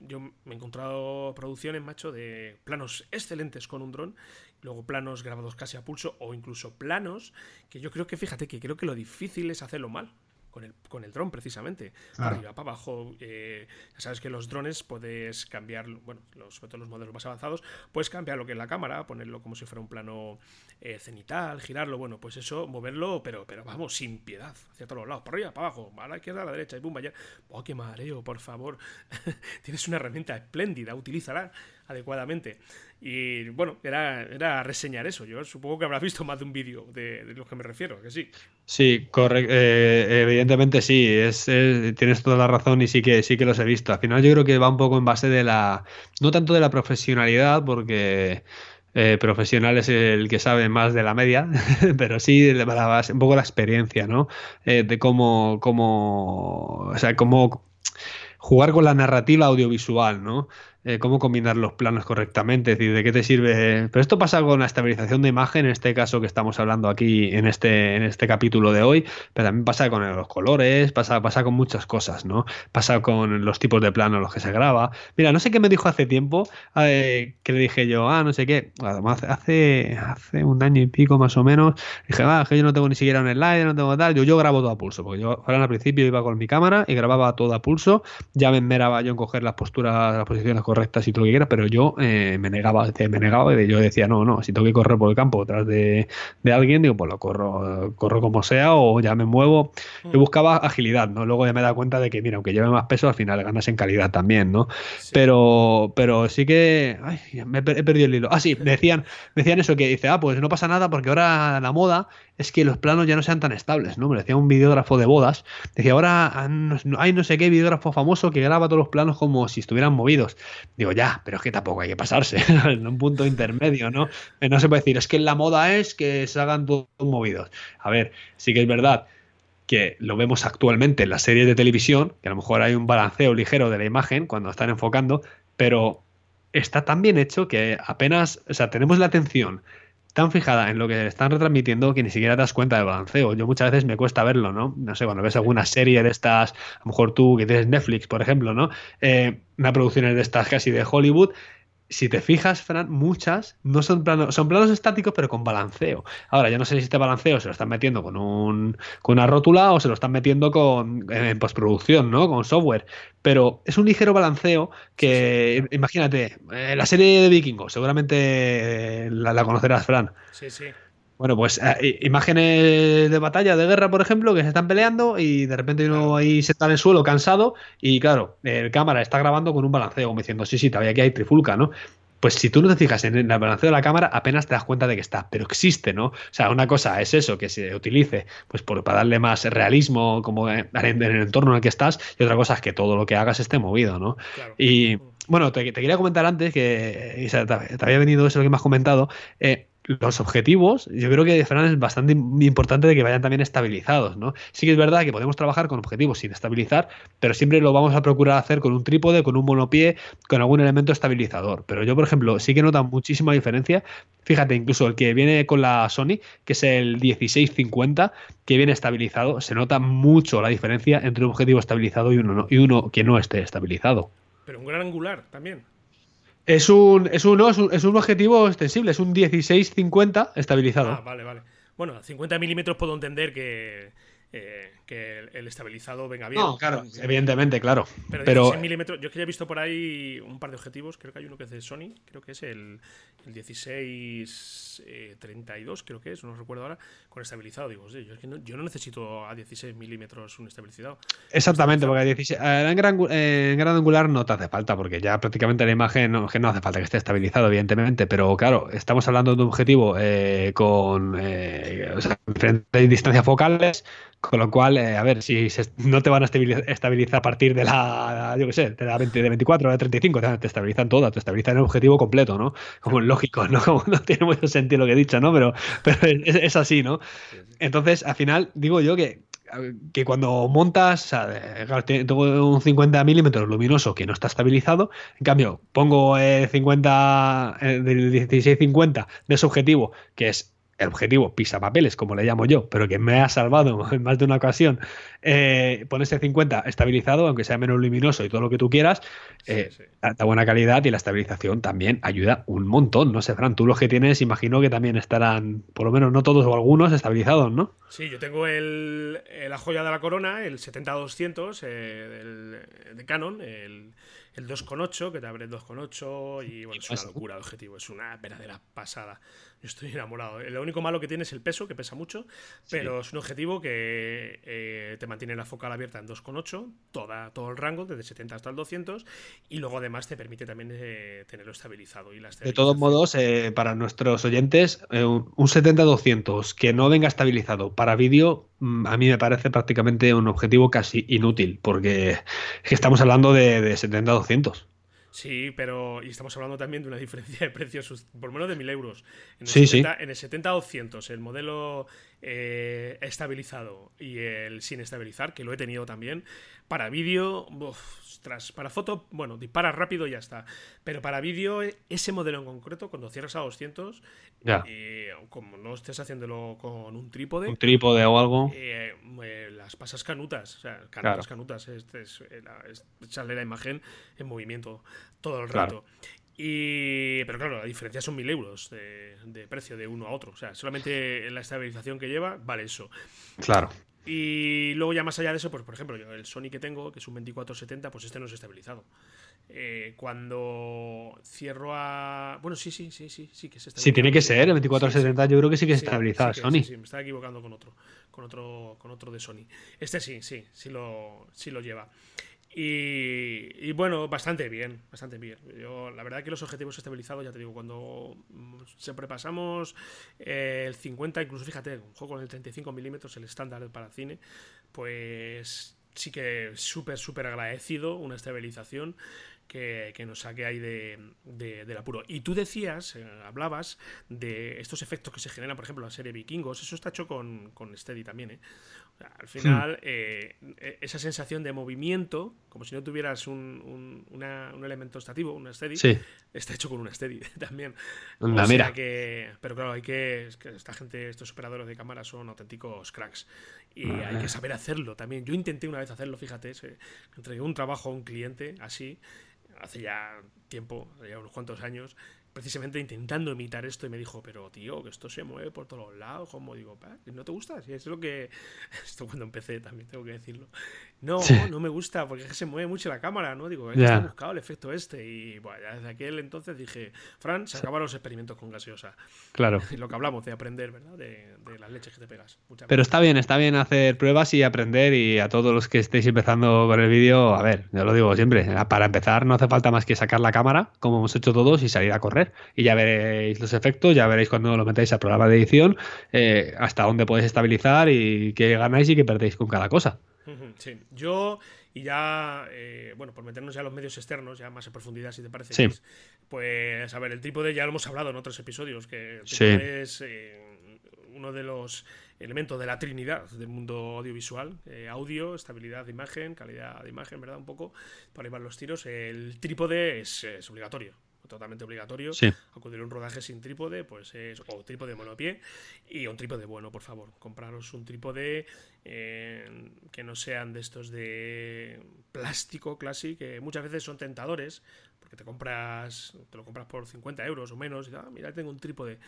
yo me he encontrado producciones, macho, de planos excelentes con un dron, luego planos grabados casi a pulso o incluso planos que yo creo que fíjate que creo que lo difícil es hacerlo mal con el, con el dron precisamente. Para arriba, para abajo. Eh, ya sabes que los drones puedes cambiar, bueno, los, sobre todo los modelos más avanzados, puedes cambiar lo que es la cámara, ponerlo como si fuera un plano eh, cenital, girarlo, bueno, pues eso, moverlo, pero, pero vamos, sin piedad, hacia todos los lados, para arriba, para abajo, a la izquierda, a la derecha, y pum, vaya. ¡Oh, qué mareo, por favor! Tienes una herramienta espléndida, utilízala adecuadamente. Y bueno, era, era reseñar eso. Yo supongo que habrás visto más de un vídeo de, de los que me refiero, que sí. Sí, correcto. Eh, evidentemente sí, es, tienes toda la razón y sí que sí que los he visto. Al final yo creo que va un poco en base de la, no tanto de la profesionalidad, porque eh, profesional es el que sabe más de la media, pero sí de la, un poco la experiencia, ¿no? Eh, de cómo, cómo, o sea, cómo jugar con la narrativa audiovisual, ¿no? Eh, cómo combinar los planos correctamente, es decir, de qué te sirve. Pero esto pasa con la estabilización de imagen, en este caso que estamos hablando aquí en este, en este capítulo de hoy, pero también pasa con los colores, pasa, pasa con muchas cosas, ¿no? Pasa con los tipos de planos los que se graba. Mira, no sé qué me dijo hace tiempo, eh, que le dije yo, ah, no sé qué, hace, hace un año y pico más o menos, dije, ah, que yo no tengo ni siquiera un slide, no tengo tal, yo, yo grabo todo a pulso, porque yo ahora al principio iba con mi cámara y grababa todo a pulso, ya me enmeraba yo en coger las posturas, las posiciones correctas correctas y todo lo que quiera, pero yo eh, me negaba, me negaba y yo decía, no, no, si tengo que correr por el campo detrás de, alguien, digo, pues lo corro, corro como sea o ya me muevo. Yo mm. buscaba agilidad, ¿no? Luego ya me da cuenta de que, mira, aunque lleve más peso, al final ganas en calidad también, ¿no? Pero, pero sí que, ay, me he perdido el hilo. Ah, sí, me decían, me decían eso, que dice, ah, pues no pasa nada porque ahora la moda es que los planos ya no sean tan estables, ¿no? Me decía un videógrafo de bodas, decía, ahora hay no sé qué videógrafo famoso que graba todos los planos como si estuvieran movidos. Digo, ya, pero es que tampoco hay que pasarse en un punto intermedio, ¿no? No se puede decir, es que la moda es que se hagan todos movidos. A ver, sí que es verdad que lo vemos actualmente en las series de televisión, que a lo mejor hay un balanceo ligero de la imagen cuando están enfocando, pero está tan bien hecho que apenas, o sea, tenemos la atención tan fijada en lo que están retransmitiendo que ni siquiera te das cuenta del balanceo. Yo muchas veces me cuesta verlo, ¿no? No sé, cuando ves alguna serie de estas, a lo mejor tú que tienes Netflix, por ejemplo, ¿no? Eh, una producción de estas casi de Hollywood, si te fijas, Fran, muchas no son planos, son planos estáticos, pero con balanceo. Ahora, ya no sé si este balanceo se lo están metiendo con, un, con una rótula o se lo están metiendo con, en postproducción, ¿no? Con software. Pero es un ligero balanceo que, imagínate, eh, la serie de Vikingos, seguramente la, la conocerás, Fran. Sí, sí. Bueno, pues eh, imágenes de batalla, de guerra, por ejemplo, que se están peleando y de repente uno ahí se está en el suelo cansado y claro, el cámara está grabando con un balanceo, como diciendo, sí, sí, todavía aquí hay trifulca, ¿no? Pues si tú no te fijas en el balanceo de la cámara, apenas te das cuenta de que está, pero existe, ¿no? O sea, una cosa es eso, que se utilice pues por, para darle más realismo como en, el entorno en el que estás, y otra cosa es que todo lo que hagas esté movido, ¿no? Y bueno, te, quería comentar antes que te, había venido eso lo que me has comentado. Eh, los objetivos, yo creo que Fran es bastante importante de que vayan también estabilizados, ¿no? Sí que es verdad que podemos trabajar con objetivos sin estabilizar, pero siempre lo vamos a procurar hacer con un trípode, con un monopié, con algún elemento estabilizador. Pero yo, por ejemplo, sí que noto muchísima diferencia. Fíjate, incluso el que viene con la Sony, que es el 1650, que viene estabilizado, se nota mucho la diferencia entre un objetivo estabilizado y uno, y uno que no esté estabilizado. Pero un gran angular también. Es un, es, un, es, un, objetivo extensible, es un 16-50 estabilizado. Ah, vale, vale. Bueno, 50 milímetros puedo entender que, eh, que el estabilizado venga bien. No, claro, evidentemente, claro. Pero, pero milímetros, yo es que ya he visto por ahí un par de objetivos, creo que hay uno que es de Sony, creo que es el, el 1632, eh, creo que es, no recuerdo ahora, con estabilizado. Digo, yo, es que no, yo no necesito a 16 milímetros un estabilizado. Exactamente, porque 16, en, gran, en gran angular no te hace falta, porque ya prácticamente la imagen no, que no hace falta que esté estabilizado, evidentemente, pero claro, estamos hablando de un objetivo eh, con eh, o sea, diferentes distancias focales con lo cual, eh, a ver, si no te van a estabilizar a partir de la, yo qué sé, de la 20, de 24 o de 35, te, estabilizan todo, te estabilizan el objetivo completo, ¿no? Como es lógico, ¿no? Como no tiene mucho sentido lo que he dicho, ¿no? Pero, pero es, así, ¿no? Entonces, al final, digo yo que que cuando montas, o sea, tengo un 50 milímetros luminoso que no está estabilizado, en cambio pongo el 50 del 16-50 de ese objetivo que es el objetivo papeles, como le llamo yo, pero que me ha salvado en más de una ocasión, eh, pones 50 estabilizado, aunque sea menos luminoso y todo lo que tú quieras, eh, da buena calidad y la estabilización también ayuda un montón. No sé, Fran, tú los que tienes, imagino que también estarán, por lo menos no todos o algunos, estabilizados, ¿no? Sí, yo tengo el, la joya de la corona, el 70-200 eh, de Canon, el el 2.8, que te abre el 2.8 y bueno, es una locura el objetivo, es una verdadera pasada. Yo estoy enamorado. Lo único malo que tiene es el peso, que pesa mucho, pero es un objetivo que eh, te mantiene la focal abierta en 2.8, toda, todo el rango, desde 70 hasta el 200, y luego además te permite también eh, tenerlo estabilizado. Y de todos modos, eh, para nuestros oyentes, un 70-200 que no venga estabilizado para vídeo, a mí me parece prácticamente un objetivo casi inútil, porque estamos hablando de, de 70-200. Sí, pero y estamos hablando también de una diferencia de precios por menos de 1000 euros. En el sí, 70, sí. En el 70-200, el modelo eh, estabilizado y el sin estabilizar, que lo he tenido también, para vídeo, ostras, para foto, bueno, dispara rápido y ya está. Pero para vídeo, ese modelo en concreto, cuando cierras a 200, ya. Eh, como no estés haciéndolo con un trípode, un trípode o algo, eh, las pasas canutas, o sea, canutas, claro. canutas, es, es, es, sale la imagen en movimiento todo el rato. Claro. Y, pero claro, la diferencia son mil euros de, de, precio de uno a otro. O sea, solamente la estabilización que lleva vale eso. Claro. Y luego ya más allá de eso, pues por ejemplo, yo el Sony que tengo, que es un 2470, pues este no es estabilizado. Eh, cuando cierro a... Bueno, sí, sí, sí, sí, sí que es estabilizado. Sí, tiene que ser, el 2470 sí, sí. yo creo que sí que es sí, estabilizado, sí, Sony. Sí, me estaba equivocando con otro, con otro, con otro de Sony. Este sí, sí, sí lo, sí lo lleva. Y, bueno, bastante bien, bastante bien. Yo, la verdad que los objetivos estabilizados, ya te digo, cuando sobrepasamos eh, el 50, incluso fíjate, un juego con el 35 milímetros, el estándar para cine, pues sí que súper, súper agradecido una estabilización que, que, nos saque ahí de, de, del apuro. Y tú decías, eh, hablabas de estos efectos que se generan, por ejemplo, la serie Vikingos, eso está hecho con, con Steady también, ¿eh? O sea, al final, hmm. eh, esa sensación de movimiento, como si no tuvieras un, un, una, un elemento estativo, un steady, sí. está hecho con un steady también. Una o mira. sea que, pero claro, hay que, es que esta gente, estos operadores de cámara son auténticos cracks y Ah. hay que saber hacerlo también. Yo intenté una vez hacerlo, fíjate, se, entregué un trabajo a un cliente así, hace ya tiempo, hace ya unos cuantos años, precisamente intentando imitar esto y me dijo, pero tío, que esto se mueve por todos lados, como digo, ¿no te gusta? Si es lo que... Esto cuando empecé también tengo que decirlo. No, Sí. no me gusta porque es que se mueve mucho la cámara, ¿no? Digo, es Ya. que he buscado el efecto este y bueno, ya desde aquel entonces dije, Fran, se acaban los experimentos con gaseosa. Claro. Lo que hablamos de aprender, ¿verdad? De, de las leches que te pegas. Muchas Pero está bien, está bien hacer pruebas y aprender y a todos los que estéis empezando con el vídeo, a ver, yo lo digo siempre, para empezar no hace falta más que sacar la cámara, como hemos hecho todos, y salir a correr. Y ya veréis los efectos, ya veréis cuando lo metáis al programa de edición, eh, hasta dónde podéis estabilizar y qué ganáis y qué perdéis con cada cosa. Sí, yo y ya, eh, bueno, por meternos ya a los medios externos, ya más en profundidad, si te parece, Sí. Pues a ver, el trípode ya lo hemos hablado en otros episodios, que el Sí. trípode es eh, uno de los elementos de la trinidad del mundo audiovisual, eh, audio, estabilidad de imagen, calidad de imagen, ¿verdad? Un poco, para van los tiros. El trípode es, es obligatorio, totalmente obligatorio. Sí. Acudir a un rodaje sin trípode, pues es o trípode monopié y un trípode bueno, por favor. Compraros un trípode eh, que no sean de estos de plástico clásico, que muchas veces son tentadores, porque te compras, te lo compras por 50 euros o menos, y ah, mira, tengo un trípode.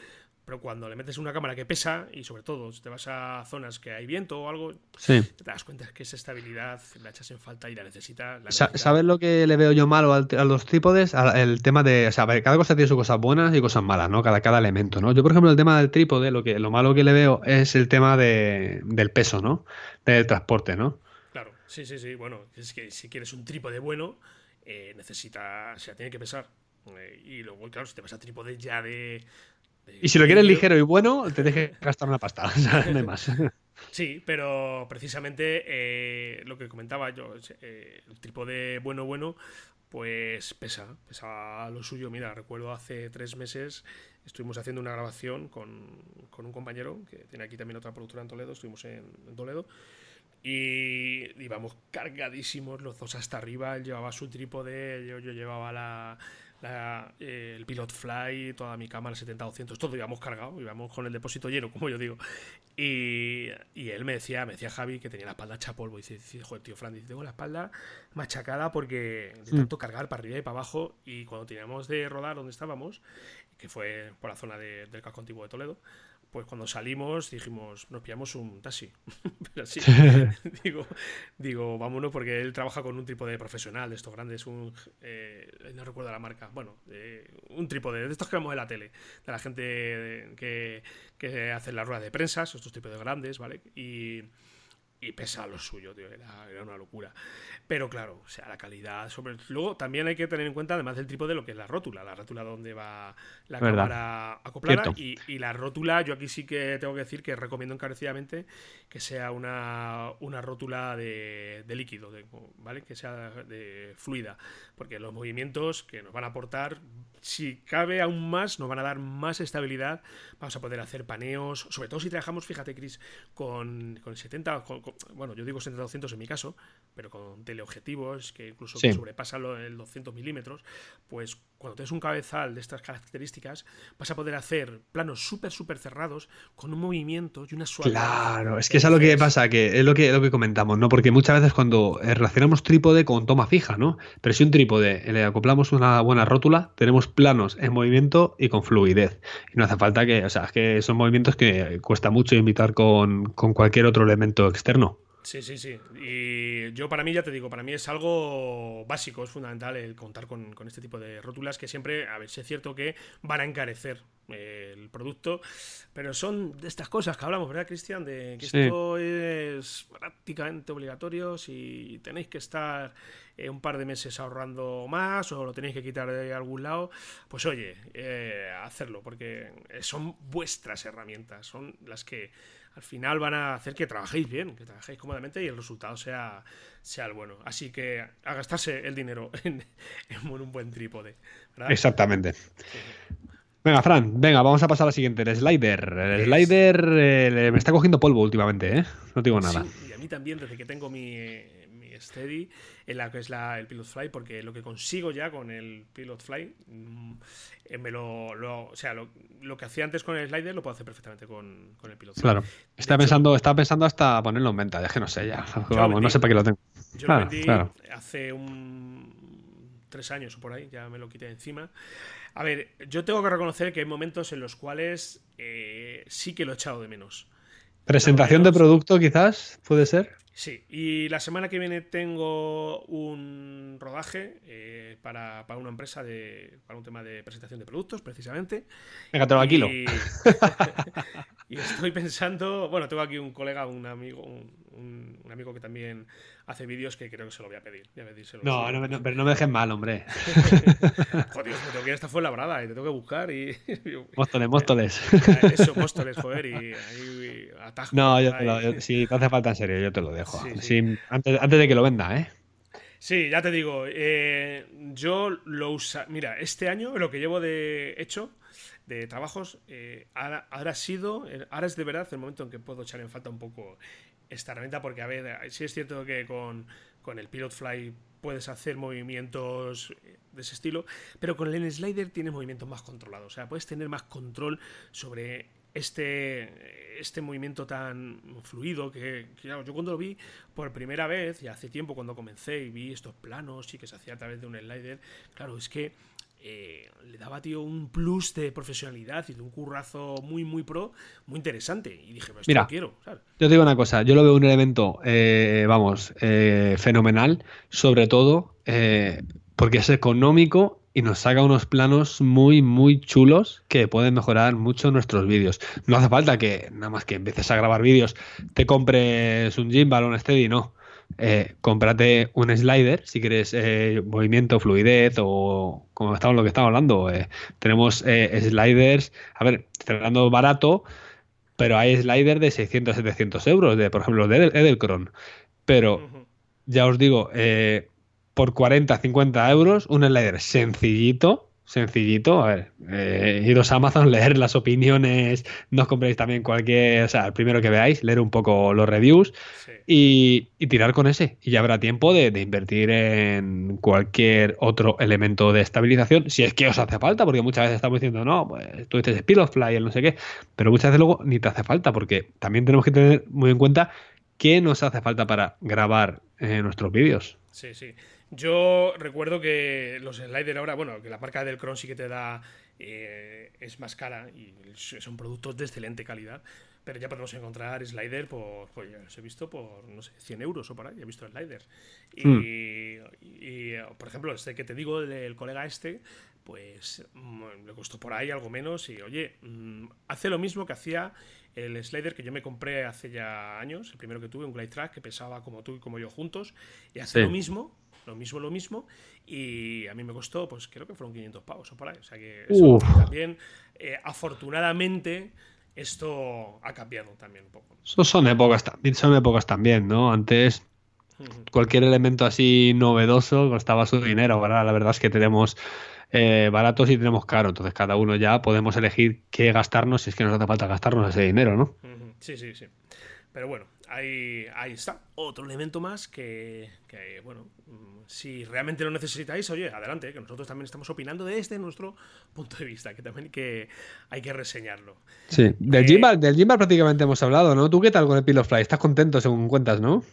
Pero cuando le metes una cámara que pesa, y sobre todo si te vas a zonas que hay viento o algo, Sí. te das cuenta que esa estabilidad la echas en falta y la necesitas. la necesitas. ¿Sabes lo que le veo yo malo al- a los trípodes? El tema de, o sea, cada cosa tiene sus cosas buenas y cosas malas, ¿no? Cada, cada elemento, ¿no? Yo, por ejemplo, el tema del trípode, lo que, lo malo que le veo es el tema de, del peso, ¿no? Del transporte, ¿no? Claro, sí, sí, sí. Bueno, es que si quieres un trípode bueno, eh, necesita, o sea, tiene que pesar. Eh, y luego, claro, si te vas a trípode ya de. Y si lo quieres ligero y bueno, te dejes gastar una pasta, no hay más. Sí, pero precisamente eh, lo que comentaba yo, eh, el trípode bueno, bueno, pues pesa, pesa lo suyo. Mira, recuerdo hace tres meses estuvimos haciendo una grabación con, con un compañero que tiene aquí también otra productora en Toledo, estuvimos en, en Toledo. Y íbamos cargadísimos los dos hasta arriba. Él llevaba su trípode, yo, yo llevaba la, la, eh, el Pilot Fly, toda mi cámara 70-200, todo íbamos cargado, íbamos con el depósito lleno, como yo digo. Y, y él me decía, me decía Javi que tenía la espalda hecha polvo. Y dice, dice, joder, tío Fran, dice, tengo la espalda machacada porque de Mm. tanto cargar para arriba y para abajo. Y cuando teníamos de rodar donde estábamos, que fue por la zona de- del casco antiguo de Toledo, pues cuando salimos dijimos, nos pillamos un taxi. Pero sí, digo, digo, vámonos porque él trabaja con un trípode profesional de estos grandes, un, eh, no recuerdo la marca, bueno, un trípode de estos que vemos en la tele, de la gente que, que hace las ruedas de prensa, estos trípodes grandes, ¿vale? Y y pesa lo suyo, tío, era, era, una locura. Pero claro, o sea, la calidad. Sobre... Luego también hay que tener en cuenta, además del trípode, lo que es la rótula, la rótula donde va la cámara acoplada. Y, y, la rótula, yo aquí sí que tengo que decir que recomiendo encarecidamente que sea una, una rótula de, de líquido, ¿vale? Que sea de fluida, porque los movimientos que nos van a aportar, si cabe aún más, nos van a dar más estabilidad. Vamos a poder hacer paneos, sobre todo si trabajamos, fíjate, Chris, con, con 70, con, bueno, yo digo 70-200 en mi caso, pero con teleobjetivos que incluso sobrepasan el 200 milímetros, pues cuando tienes un cabezal de estas características, vas a poder hacer planos súper, súper cerrados con un movimiento y una suavidad. Claro, es que es lo que pasa, que es lo que, lo que comentamos, ¿no? Porque muchas veces cuando eh, relacionamos trípode con toma fija, ¿no? Pero si un trípode le acoplamos una buena rótula, tenemos planos en movimiento y con fluidez. Y no hace falta que, o sea, es que son movimientos que cuesta mucho imitar con, con cualquier otro elemento externo. Sí, sí, sí. Y yo para mí, ya te digo, para mí es algo básico, es fundamental el contar con, este tipo de rótulas que siempre, a ver, si es cierto que van a encarecer eh, el producto, pero son de estas cosas que hablamos, ¿verdad, Cristian? De que esto es prácticamente obligatorio, si tenéis que estar eh, un par de meses ahorrando más o lo tenéis que quitar de algún lado, pues oye, eh, hacerlo, porque son vuestras herramientas, son las que al final van a hacer que trabajéis bien, que trabajéis cómodamente y el resultado sea, sea el bueno. Así que a gastarse el dinero en, un buen trípode. Exactamente. Venga, Fran, venga, vamos a pasar a la siguiente. El slider. El slider eh, me está cogiendo polvo últimamente, ¿eh? No digo nada. Mí también, desde que tengo mi, Steady en la que es la, el Pilot Fly, porque lo que consigo ya con el Pilot Fly, mm, eh, me lo, o sea, lo, que hacía antes con el slider lo puedo hacer perfectamente con, el Pilot Fly. Claro. Está pensando, está pensando hasta ponerlo en venta, es que no sé ya. Vamos, no sé para qué lo tengo. Yo lo vendí hace un tres años o por ahí, ya me lo quité encima. A ver, yo tengo que reconocer que hay momentos en los cuales eh, sí que lo he echado de menos. ¿Presentación de producto quizás? ¿Puede ser? Sí, y la semana que viene tengo un rodaje eh, para, una empresa de, para un tema de presentación de productos, precisamente. Venga, te lo alquilo. Y, y, estoy pensando, bueno, tengo aquí un colega, un amigo, un, un amigo que también hace vídeos que creo que se lo voy a pedir. no, no, pero no me dejes mal, hombre. joder, me tengo que ir hasta Fuenlabrada y te tengo que buscar y... Móstoles, Móstoles. Eso, Móstoles, joder, y ahí atajo. No, yo te lo, si te hace falta en serio, yo te lo dejo. antes, antes de que lo venda, ¿eh? Sí, ya te digo, eh, yo lo usa. Mira, este año lo que llevo de hecho de trabajos, eh, ahora, ha sido, ahora es de verdad el momento en que puedo echar en falta un poco esta herramienta porque, a ver, sí es cierto que con, con el Pilot Fly puedes hacer movimientos de ese estilo, pero con el Slider tienes movimientos más controlados, o sea, puedes tener más control sobre este, este movimiento tan fluido que, yo cuando lo vi por primera vez, y hace tiempo cuando comencé y vi estos planos y que se hacía a través de un slider, claro, es que eh, le daba, tío, un plus de profesionalidad y de un currazo muy, muy pro, muy interesante. Y dije, pues Mira, quiero. Yo te digo una cosa, yo lo veo un elemento, eh, vamos, eh, fenomenal, sobre todo porque es económico y nos saca unos planos muy, muy chulos que pueden mejorar mucho nuestros vídeos. No hace falta que, nada más que empieces a grabar vídeos, te compres un gimbal o un steady, no eh, cómprate un slider si quieres eh, movimiento, fluidez o como estamos lo que estamos hablando. Eh, tenemos eh, sliders, a ver, hablando barato, pero hay sliders de 600, 700 euros, de, por ejemplo, de Edelkron. Pero ya os digo, por 40, 50 euros, un slider sencillito sencillito. A ver, eh, iros a Amazon, leer las opiniones, no os compréis también cualquier, o sea, el primero que veáis, leer un poco los reviews y, tirar con ese. Y ya habrá tiempo de, invertir en cualquier otro elemento de estabilización, si es que os hace falta, porque muchas veces estamos diciendo, no, pues tú dices Fly, el no sé qué, pero muchas veces luego ni te hace falta, porque también tenemos que tener muy en cuenta qué nos hace falta para grabar eh, nuestros vídeos. Sí, sí. Yo recuerdo que los sliders ahora, bueno, que la marca del Cron sí que te da eh, es más cara y son productos de excelente calidad. Pero ya podemos encontrar slider por, pues ya los he visto por, no sé, 100 euros o por ahí, he visto sliders. Y, Hmm. y, por ejemplo, este que te digo, el colega este, pues mm, le costó por ahí algo menos y, oye, mm, hace lo mismo que hacía el slider que yo me compré hace ya años, el primero que tuve, un Glide Track, que pesaba como tú y como yo juntos, y hace Sí. lo mismo, lo mismo, lo mismo, y a mí me costó, pues creo que fueron 500 pavos o por ahí. O sea que eso también, eh, afortunadamente, esto ha cambiado también un poco. Eso son épocas también, son épocas también, ¿no? Antes cualquier elemento así novedoso costaba su dinero, ¿verdad? La verdad es que tenemos eh, baratos y tenemos caro, entonces cada uno ya podemos elegir qué gastarnos si es que nos hace falta gastarnos ese dinero, ¿no? Sí, sí, sí. Pero bueno, ahí, ahí está. Otro elemento más que, que, bueno, si realmente lo necesitáis, oye, adelante, que nosotros también estamos opinando desde nuestro punto de vista, que también hay que, hay que reseñarlo. Sí, del Eh, Gimbal, del Gimbal prácticamente hemos hablado, ¿no? ¿Tú qué tal con el Pilot Fly? ¿Estás contento según cuentas, no?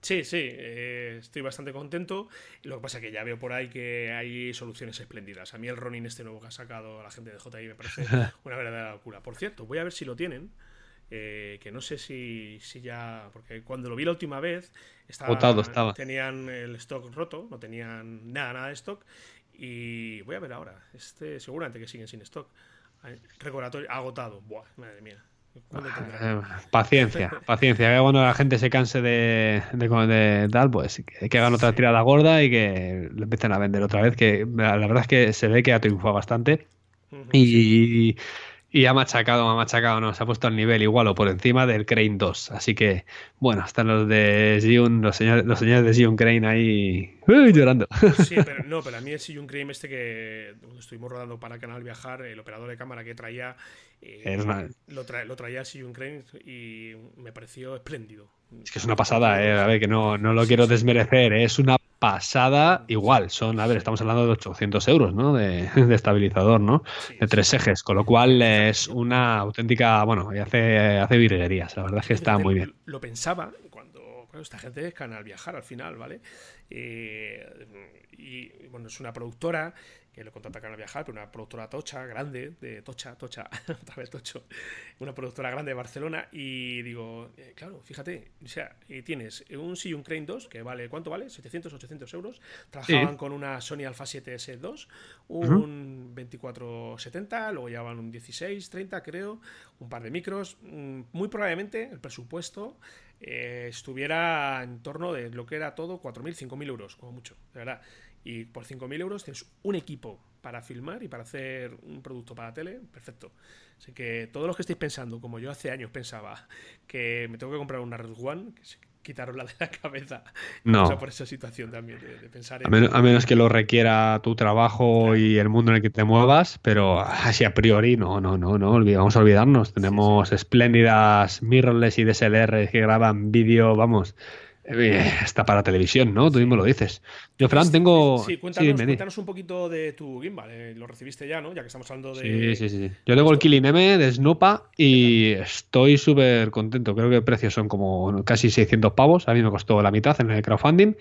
Sí, sí, eh, estoy bastante contento. Lo que pasa es que ya veo por ahí que hay soluciones espléndidas. A mí el Ronin este nuevo que ha sacado la gente de JI me parece una verdadera locura. Por cierto, voy a ver si lo tienen. Eh, que no sé si, si ya. Porque cuando lo vi la última vez, estaba, Agotado estaba. tenían el stock roto, no tenían nada, nada de stock. Y voy a ver ahora. Este seguramente que siguen sin stock. Recordatorio, agotado. Buah, madre mía. ¿Cuándo tendrán? Eh, paciencia, paciencia. Que cuando la gente se canse de, de, de tal, pues que, que hagan otra tirada gorda y que lo empiecen a vender otra vez. Que la la verdad es que se ve que ha triunfado bastante. Y ha machacado, ha machacado, no, se ha puesto al nivel igual o por encima del Crane 2. Así que, bueno, están los de Zion, los señores, los señores de Zion Crane ahí llorando. Sí, pero no, pero a mí el Sillun Crane este que estuvimos rodando para Canal Viajar, el operador de cámara que traía, eh, una- lo, tra- lo traía el Sillun Crane y me pareció espléndido. Es que es una pasada, eh, a ver, que no, no lo Sí, quiero sí. desmerecer, eh, es una pasada igual. Son, a ver, estamos hablando de 800 euros, ¿no? De, de estabilizador, ¿no? Sí, De tres ejes, con lo cual es una auténtica, bueno, hace, hace virguerías, la verdad es que está muy bien. Lo pensaba cuando, esta gente es Canal Viajar al final, ¿vale? Eh, y bueno, es una productora que lo contrata Canal Viajar, pero una productora tocha, grande, de tocha, tocha, otra vez tocho, una productora grande de Barcelona. Y digo, eh, claro, fíjate, o sea, eh, tienes un Sillun Crane 2 que vale, ¿cuánto vale? 700, 800 euros. Trabajaban Sí. con una Sony Alpha 7S2, un 2470, luego llevaban un 1630, creo, un par de micros. Mm, Muy probablemente el presupuesto eh, estuviera en torno de lo que era todo 4.000, 5.000 euros, como mucho, de verdad. Y por 5.000 euros tienes un equipo para filmar y para hacer un producto para tele, perfecto. Así que todos los que estéis pensando, como yo hace años pensaba, que me tengo que comprar una Red One, que se quitaron la de la cabeza. No. O sea, por esa situación también, de, de pensar A en... menos, a menos que lo requiera tu trabajo y el mundo en el que te muevas, pero así a priori no, no, no, no, vamos a olvidarnos. Tenemos espléndidas mirrorless y DSLR que graban vídeo, vamos, está para televisión, ¿no? Tú mismo lo dices. Yo, Fran, tengo... Sí, cuéntanos, cuéntanos un poquito de tu gimbal. eh, lo recibiste ya, ¿no? Ya que estamos hablando de... Sí, sí, sí. sí. Yo tengo el Killing M de Snopa y estoy súper contento. Creo que el precio son como casi 600 pavos. A mí me costó la mitad en el crowdfunding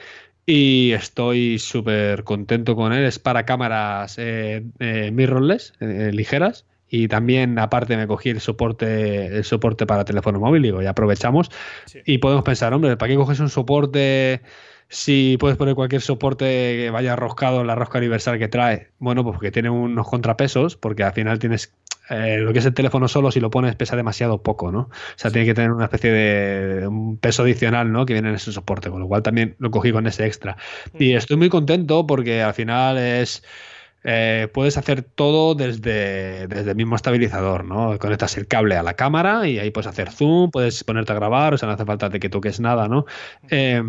y estoy súper contento con él. Es para cámaras eh, eh, mirrorless, eh, ligeras. Y también, aparte, me cogí el soporte, el soporte para teléfono móvil. Digo, ya aprovechamos. Sí. Y podemos pensar, hombre, ¿para qué coges un soporte si puedes poner cualquier soporte que vaya roscado en la rosca universal que trae? Bueno, pues porque tiene unos contrapesos, porque al final tienes eh, lo que es el teléfono solo, si lo pones pesa demasiado poco, ¿no? O sea, tiene que tener una especie de un peso adicional, ¿no? Que viene en ese soporte, con lo cual también lo cogí con ese extra. Y estoy muy contento porque al final es... eh, puedes hacer todo desde, desde el mismo estabilizador, ¿no? Conectas el cable a la cámara y ahí puedes hacer zoom, puedes ponerte a grabar, o sea, no hace falta de que toques nada, ¿no? Eh,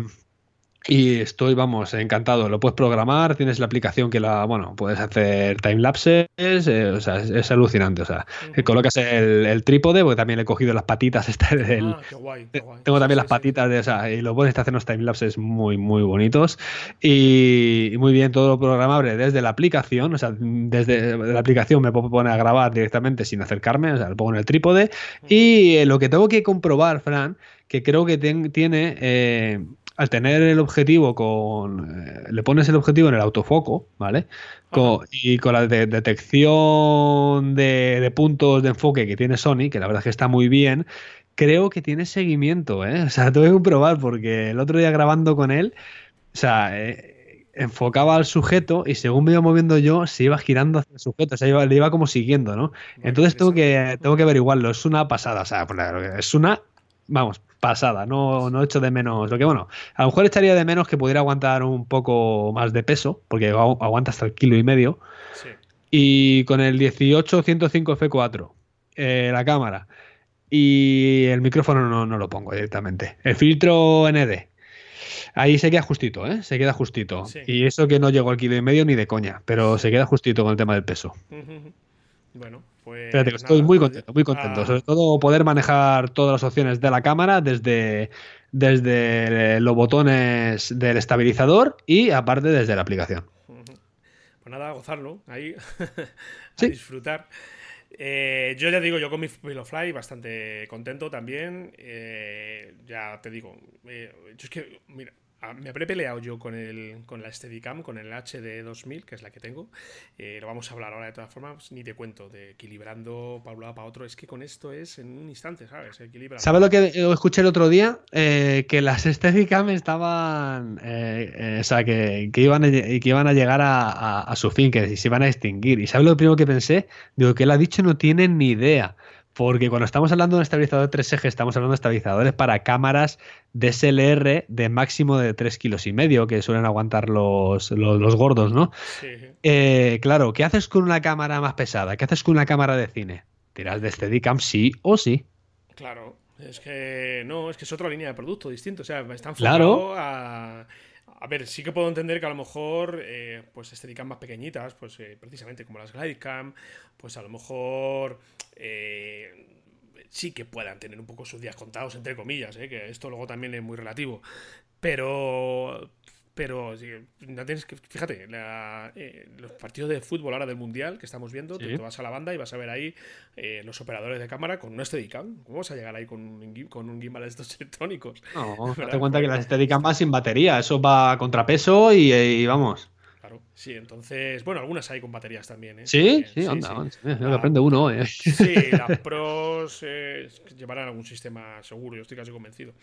y estoy, vamos, encantado. Lo puedes programar, tienes la aplicación que la, bueno, puedes hacer timelapses, eh, o sea, es, es alucinante. O sea, colocas el, el trípode, porque también le he cogido las patitas del, Ah, qué guay, qué guay. tengo también sí, las sí. patitas de, o sea, y lo pones a hacer unos timelapses muy, muy bonitos. Y, y muy bien, todo lo programable desde la aplicación, o sea, desde la aplicación me puedo poner a grabar directamente sin acercarme, o sea, lo pongo en el trípode. Y eh, lo que tengo que comprobar, Fran, que creo que ten- tiene, eh, al tener el objetivo con. Eh, le pones el objetivo en el autofoco, ¿vale? y con la detección de, de, puntos de enfoque que tiene Sony, que la verdad es que está muy bien, creo que tiene seguimiento, ¿eh? O sea, tengo que comprobar porque el otro día grabando con él, o sea, eh, enfocaba al sujeto y según me iba moviendo yo, se iba girando hacia el sujeto, o sea, le iba como siguiendo, ¿no? Entonces tengo que, tengo que averiguarlo, es una pasada, o sea, pues, es una, vamos, pasada, no, no echo de menos, lo que bueno, a lo mejor echaría de menos que pudiera aguantar un poco más de peso, porque aguanta hasta el kilo y medio, sí. y con el 18-105 F4, eh, la cámara, y el micrófono no, no, lo pongo directamente. El filtro ND. Ahí se queda justito, ¿eh? Se queda justito. Y eso que no llegó al kilo y medio ni de coña, pero se queda justito con el tema del peso. Bueno, pues. estoy muy contento, muy contento. Ah. Sobre todo poder manejar todas las opciones de la cámara desde, desde los botones del estabilizador y aparte desde la aplicación. Pues nada, gozarlo, ahí, a disfrutar. Eh, yo ya digo, yo con mi Fly bastante contento también. Eh, ya te digo, eh, yo es que, mira, me habré peleado yo con, el, con la Steadicam, con el HD2000, que es la que tengo. Eh, lo vamos a hablar ahora de todas formas, ni te cuento, de equilibrando para un lado para otro. Es que con esto es en un instante, ¿sabes? Equilibra. ¿Sabes lo que escuché el otro día? Eh, que las Steadicam estaban. Eh, o sea, que, iban a, que iban a llegar a, su fin, que se iban a extinguir. ¿Y sabes lo primero que pensé? Digo, que él ha dicho no tienen ni idea. Porque cuando estamos hablando de un estabilizador de tres ejes, estamos hablando de estabilizadores para cámaras DSLR de máximo de 3 kilos y medio, que suelen aguantar los, los, gordos, ¿no? Sí. Eh, claro, ¿qué haces con una cámara más pesada? ¿Qué haces con una cámara de cine? Tiras de Steadicam sí o sí. Claro, es que no, es que es otra línea de producto distinto. O sea, están enfocado a a ver, sí que puedo entender que a lo mejor, eh, pues Steadicam más pequeñitas, pues eh, precisamente como las Glidecam, pues a lo mejor eh, sí que puedan tener un poco sus días contados, entre comillas, que esto luego también es muy relativo. Pero, pero no tienes que. Fíjate, eh, los partidos de fútbol ahora del mundial que estamos viendo, te, vas a la banda y vas a ver ahí eh, los operadores de cámara con un Steadicam. ¿Cómo vas a llegar ahí con un, con un gimbal de estos electrónicos? No, date cuenta que las Steadicam van sin batería, eso va a contrapeso y, vamos. Claro, sí, entonces, bueno, algunas hay con baterías también. ¿eh? Sí, sí, anda, aprende uno. ¿eh? Sí, las pros llevarán algún sistema seguro, yo estoy casi convencido.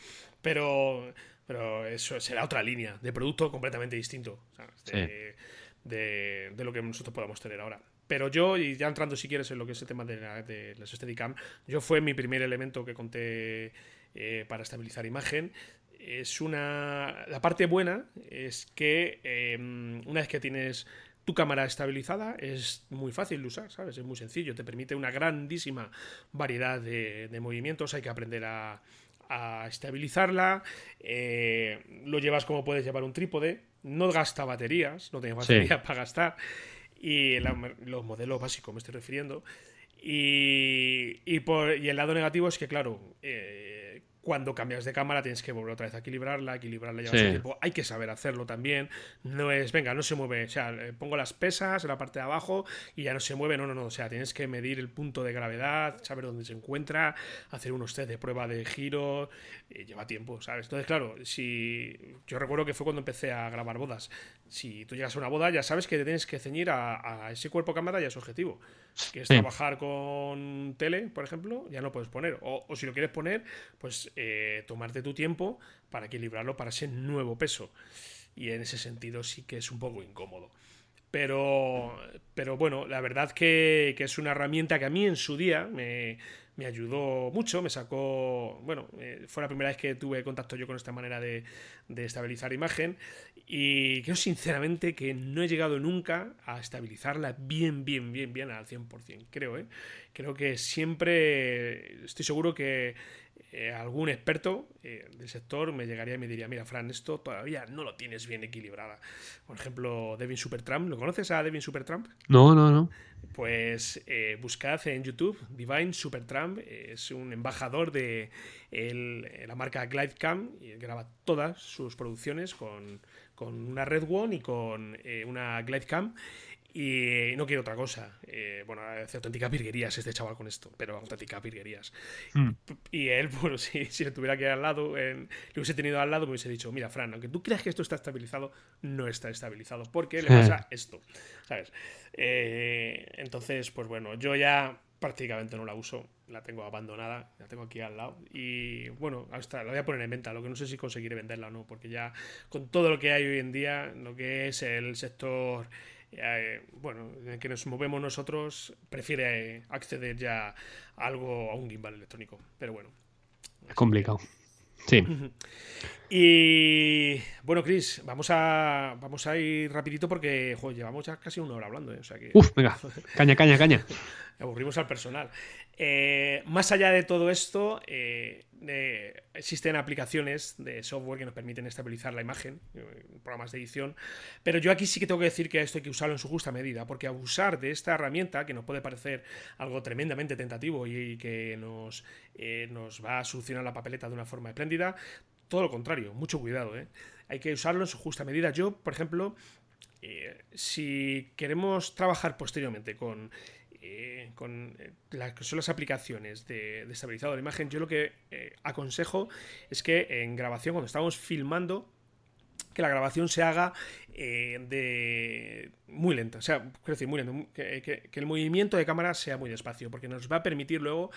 Pero pero eso será otra línea de producto completamente distinto de, lo que nosotros podamos tener ahora. Pero yo, y ya entrando si quieres en lo que es el tema de, la, de las Steadicam, yo fue mi primer elemento que conté eh, para estabilizar imagen. Es una. La parte buena es que em, una vez que tienes tu cámara estabilizada es muy fácil de usar, ¿sabes? Es muy sencillo, te permite una grandísima variedad de movimientos, hay que aprender a, a estabilizarla, eh, lo llevas como puedes llevar un trípode, no gasta baterías, no tienes baterías para gastar, y los modelos básicos me estoy refiriendo. Y, y, por, y el lado negativo es que, claro, eh, cuando cambias de cámara tienes que volver otra vez a equilibrarla, equilibrarla lleva su tiempo. Hay que saber hacerlo también. No es, venga, no se mueve. O sea, pongo las pesas en la parte de abajo y ya no se mueve. No, no, no. O sea, tienes que medir el punto de gravedad, saber dónde se encuentra, hacer unos test de prueba de giro. lleva tiempo, ¿sabes? Entonces, claro, si. Yo recuerdo que fue cuando empecé a grabar bodas. Si tú llegas a una boda, ya sabes que te tienes que ceñir a, ese cuerpo cámara y a su objetivo. Si quieres trabajar con tele, por ejemplo, ya no puedes poner. O, o si lo quieres poner, pues eh, tomarte tu tiempo para equilibrarlo para ese nuevo peso. Y en ese sentido sí que es un poco incómodo. Pero, pero bueno, la verdad que, que es una herramienta que a mí en su día me, me ayudó mucho, me sacó, bueno, eh, fue la primera vez que tuve contacto yo con esta manera de, de, estabilizar imagen y creo sinceramente que no he llegado nunca a estabilizarla bien, bien, bien, bien al 100%, creo, ¿eh? Creo que siempre, estoy seguro que eh, algún experto eh, del sector me llegaría y me diría, mira, Fran, esto todavía no lo tienes bien equilibrada. Por ejemplo, Devin Supertramp, ¿lo conoces a Devin Supertramp? No, no, no. Pues eh, buscad en YouTube, Divine Supertramp, es un embajador de la marca Glidecam y graba todas sus producciones con, con una Red One y con una Glidecam y no quiere otra cosa. Eh, bueno, hace auténticas virguerías este chaval con esto, pero auténticas virguerías. Hmm. Y él, bueno, si, si le tuviera que al lado, le hubiese tenido al lado, me hubiese dicho, mira, Fran, aunque tú creas que esto está estabilizado, no está estabilizado, porque le pasa esto, ¿sabes? Eh, entonces, pues bueno, yo ya prácticamente no la uso, la tengo abandonada, la tengo aquí al lado y bueno, hasta la voy a poner en venta, lo que no sé si conseguiré venderla o no, porque ya con todo lo que hay hoy en día, lo que es el sector eh, bueno, en el que nos movemos nosotros, prefiere acceder ya a algo, a un gimbal electrónico. Pero bueno. Es complicado. Sí. Y bueno, Chris, vamos a, vamos a ir rapidito porque llevamos ya casi una hora hablando. ¿eh? O sea que... Uf, venga, caña, caña, caña. Aburrimos al personal. Eh, más allá de todo esto, eh, existen aplicaciones de software que nos permiten estabilizar la imagen, programas de edición, pero yo aquí sí que tengo que decir que esto hay que usarlo en su justa medida, porque abusar de esta herramienta, que nos puede parecer algo tremendamente tentativo y, que nos, eh, nos va a solucionar la papeleta de una forma espléndida, todo lo contrario, mucho cuidado, hay que usarlo en su justa medida. Yo, por ejemplo, si queremos trabajar posteriormente con eh, con eh, las son las aplicaciones de, estabilizado de la imagen, yo lo que eh, aconsejo es que en grabación, cuando estamos filmando, que la grabación se haga de muy lenta, o sea, quiero decir, muy lento, que, el movimiento de cámara sea muy despacio, porque nos va a permitir luego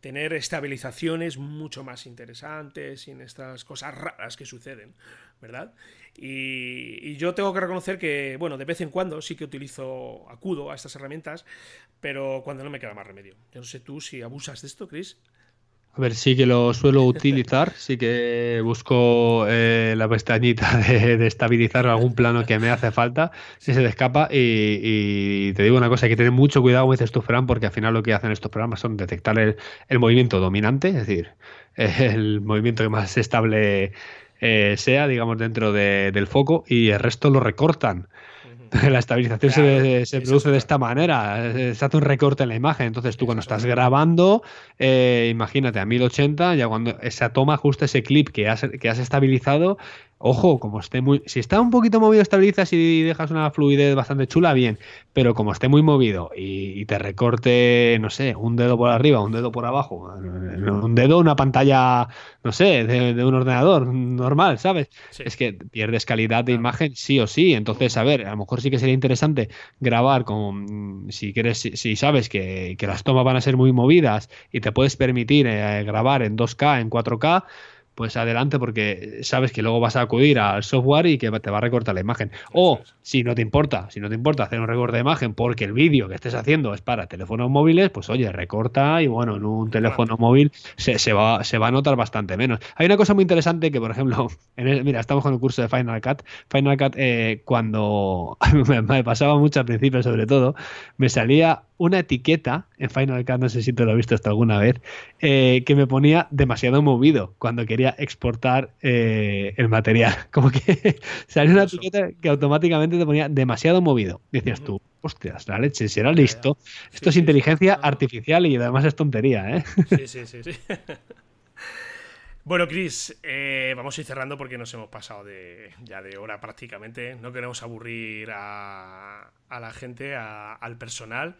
tener estabilizaciones mucho más interesantes sin estas cosas raras que suceden, ¿verdad? Y, yo tengo que reconocer que, bueno, de vez en cuando sí que utilizo, acudo a estas herramientas, pero cuando no me queda más remedio. Yo no sé tú si abusas de esto, Chris. A ver, sí que lo suelo utilizar, sí que busco eh, la pestañita de, estabilizar algún plano que me hace falta, si se le escapa. Y, te digo una cosa, hay que tener mucho cuidado, como dices tú, Fran, porque al final lo que hacen estos programas son detectar el, el movimiento dominante, es decir, el movimiento que más estable eh, sea, digamos, dentro del foco y el resto lo recortan. La estabilización se, produce de esta manera, se hace un recorte en la imagen, entonces tú cuando estás grabando, eh, imagínate a 1080, ya cuando esa toma justo ese clip que has, que has estabilizado, Ojo, como esté muy. Si está un poquito movido, estabilizas y dejas una fluidez bastante chula, bien. Pero como esté muy movido y, te recorte, no sé, un dedo por arriba, un dedo por abajo, un dedo, una pantalla, no sé, de, un ordenador normal, ¿sabes? Es que pierdes calidad de imagen sí o sí. Entonces, a ver, a lo mejor sí que sería interesante grabar con. Si quieres, si, sabes que, las tomas van a ser muy movidas y te puedes permitir eh, grabar en 2K, en 4K pues adelante porque sabes que luego vas a acudir al software y que te va a recortar la imagen. O si no te importa, si no te importa hacer un recorte de imagen porque el vídeo que estés haciendo es para teléfonos móviles, pues oye, recorta y bueno, en un teléfono móvil se, va, se va a notar bastante menos. Hay una cosa muy interesante que, por ejemplo, mira, estamos con el curso de Final Cut. Final Cut, eh, cuando me, pasaba mucho al principio sobre todo, me salía una etiqueta en Final Cut, no sé si te lo has visto hasta alguna vez, eh, que me ponía demasiado movido cuando quería exportar eh, el material. Como que salió una etiqueta que automáticamente te ponía demasiado movido. Decías tú, hostias, la leche, si era listo. Esto es inteligencia artificial y además es tontería, ¿eh? Sí, sí, sí, sí. Bueno, Chris, eh, vamos a ir cerrando porque nos hemos pasado de, ya de hora prácticamente. No queremos aburrir a, la gente, al personal.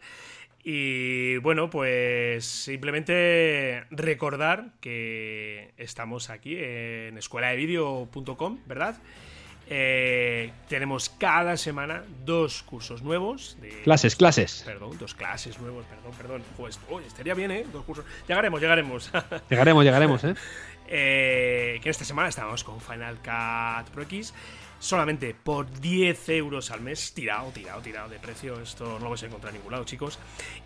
Y bueno, pues simplemente recordar que estamos aquí en escueladevideo.com, ¿verdad? Eh, tenemos cada semana dos cursos nuevos. De, clases, clases. Perdón, dos clases nuevos, perdón, perdón. Pues, estaría bien, ¿eh? Dos cursos. Llegaremos, llegaremos. llegaremos, llegaremos, ¿eh? ¿Eh? Que esta semana estamos con Final Cut Pro X solamente por 10 euros al mes, tirado, tirado, tirado de precio, esto no lo vais a encontrar en ningún lado, chicos.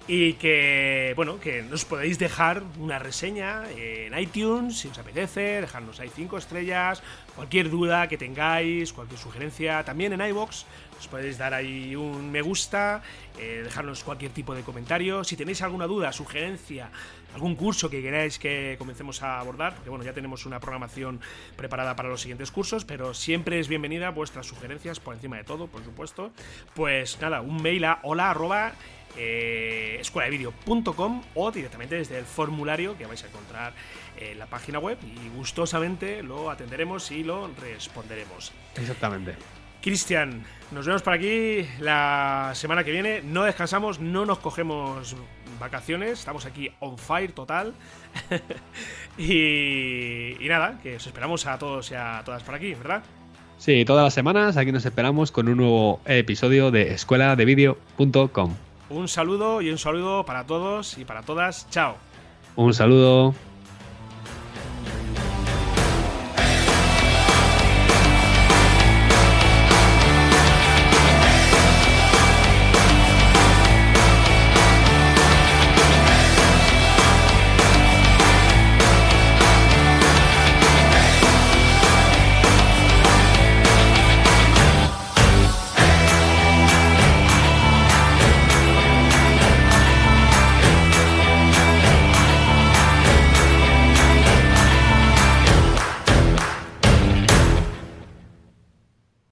Y que, bueno, que nos podéis dejar una reseña en iTunes, si os apetece, dejarnos ahí 5 estrellas, cualquier duda que tengáis, cualquier sugerencia, también en iBox. Os podéis dar ahí un me gusta, eh, dejarnos cualquier tipo de comentario. Si tenéis alguna duda, sugerencia, algún curso que queráis que comencemos a abordar, porque bueno, ya tenemos una programación preparada para los siguientes cursos, pero siempre es bienvenida vuestras sugerencias por encima de todo, por supuesto. Pues nada, un mail a hola arroba eh, o directamente desde el formulario que vais a encontrar en la página web y gustosamente lo atenderemos y lo responderemos. Exactamente. Cristian, nos vemos por aquí la semana que viene. No descansamos, no nos cogemos vacaciones, estamos aquí on fire total. y, y nada, que os esperamos a todos y a todas por aquí, ¿verdad? Sí, todas las semanas aquí nos esperamos con un nuevo episodio de escuela de vídeo.com. Un saludo y un saludo para todos y para todas. Chao. Un saludo.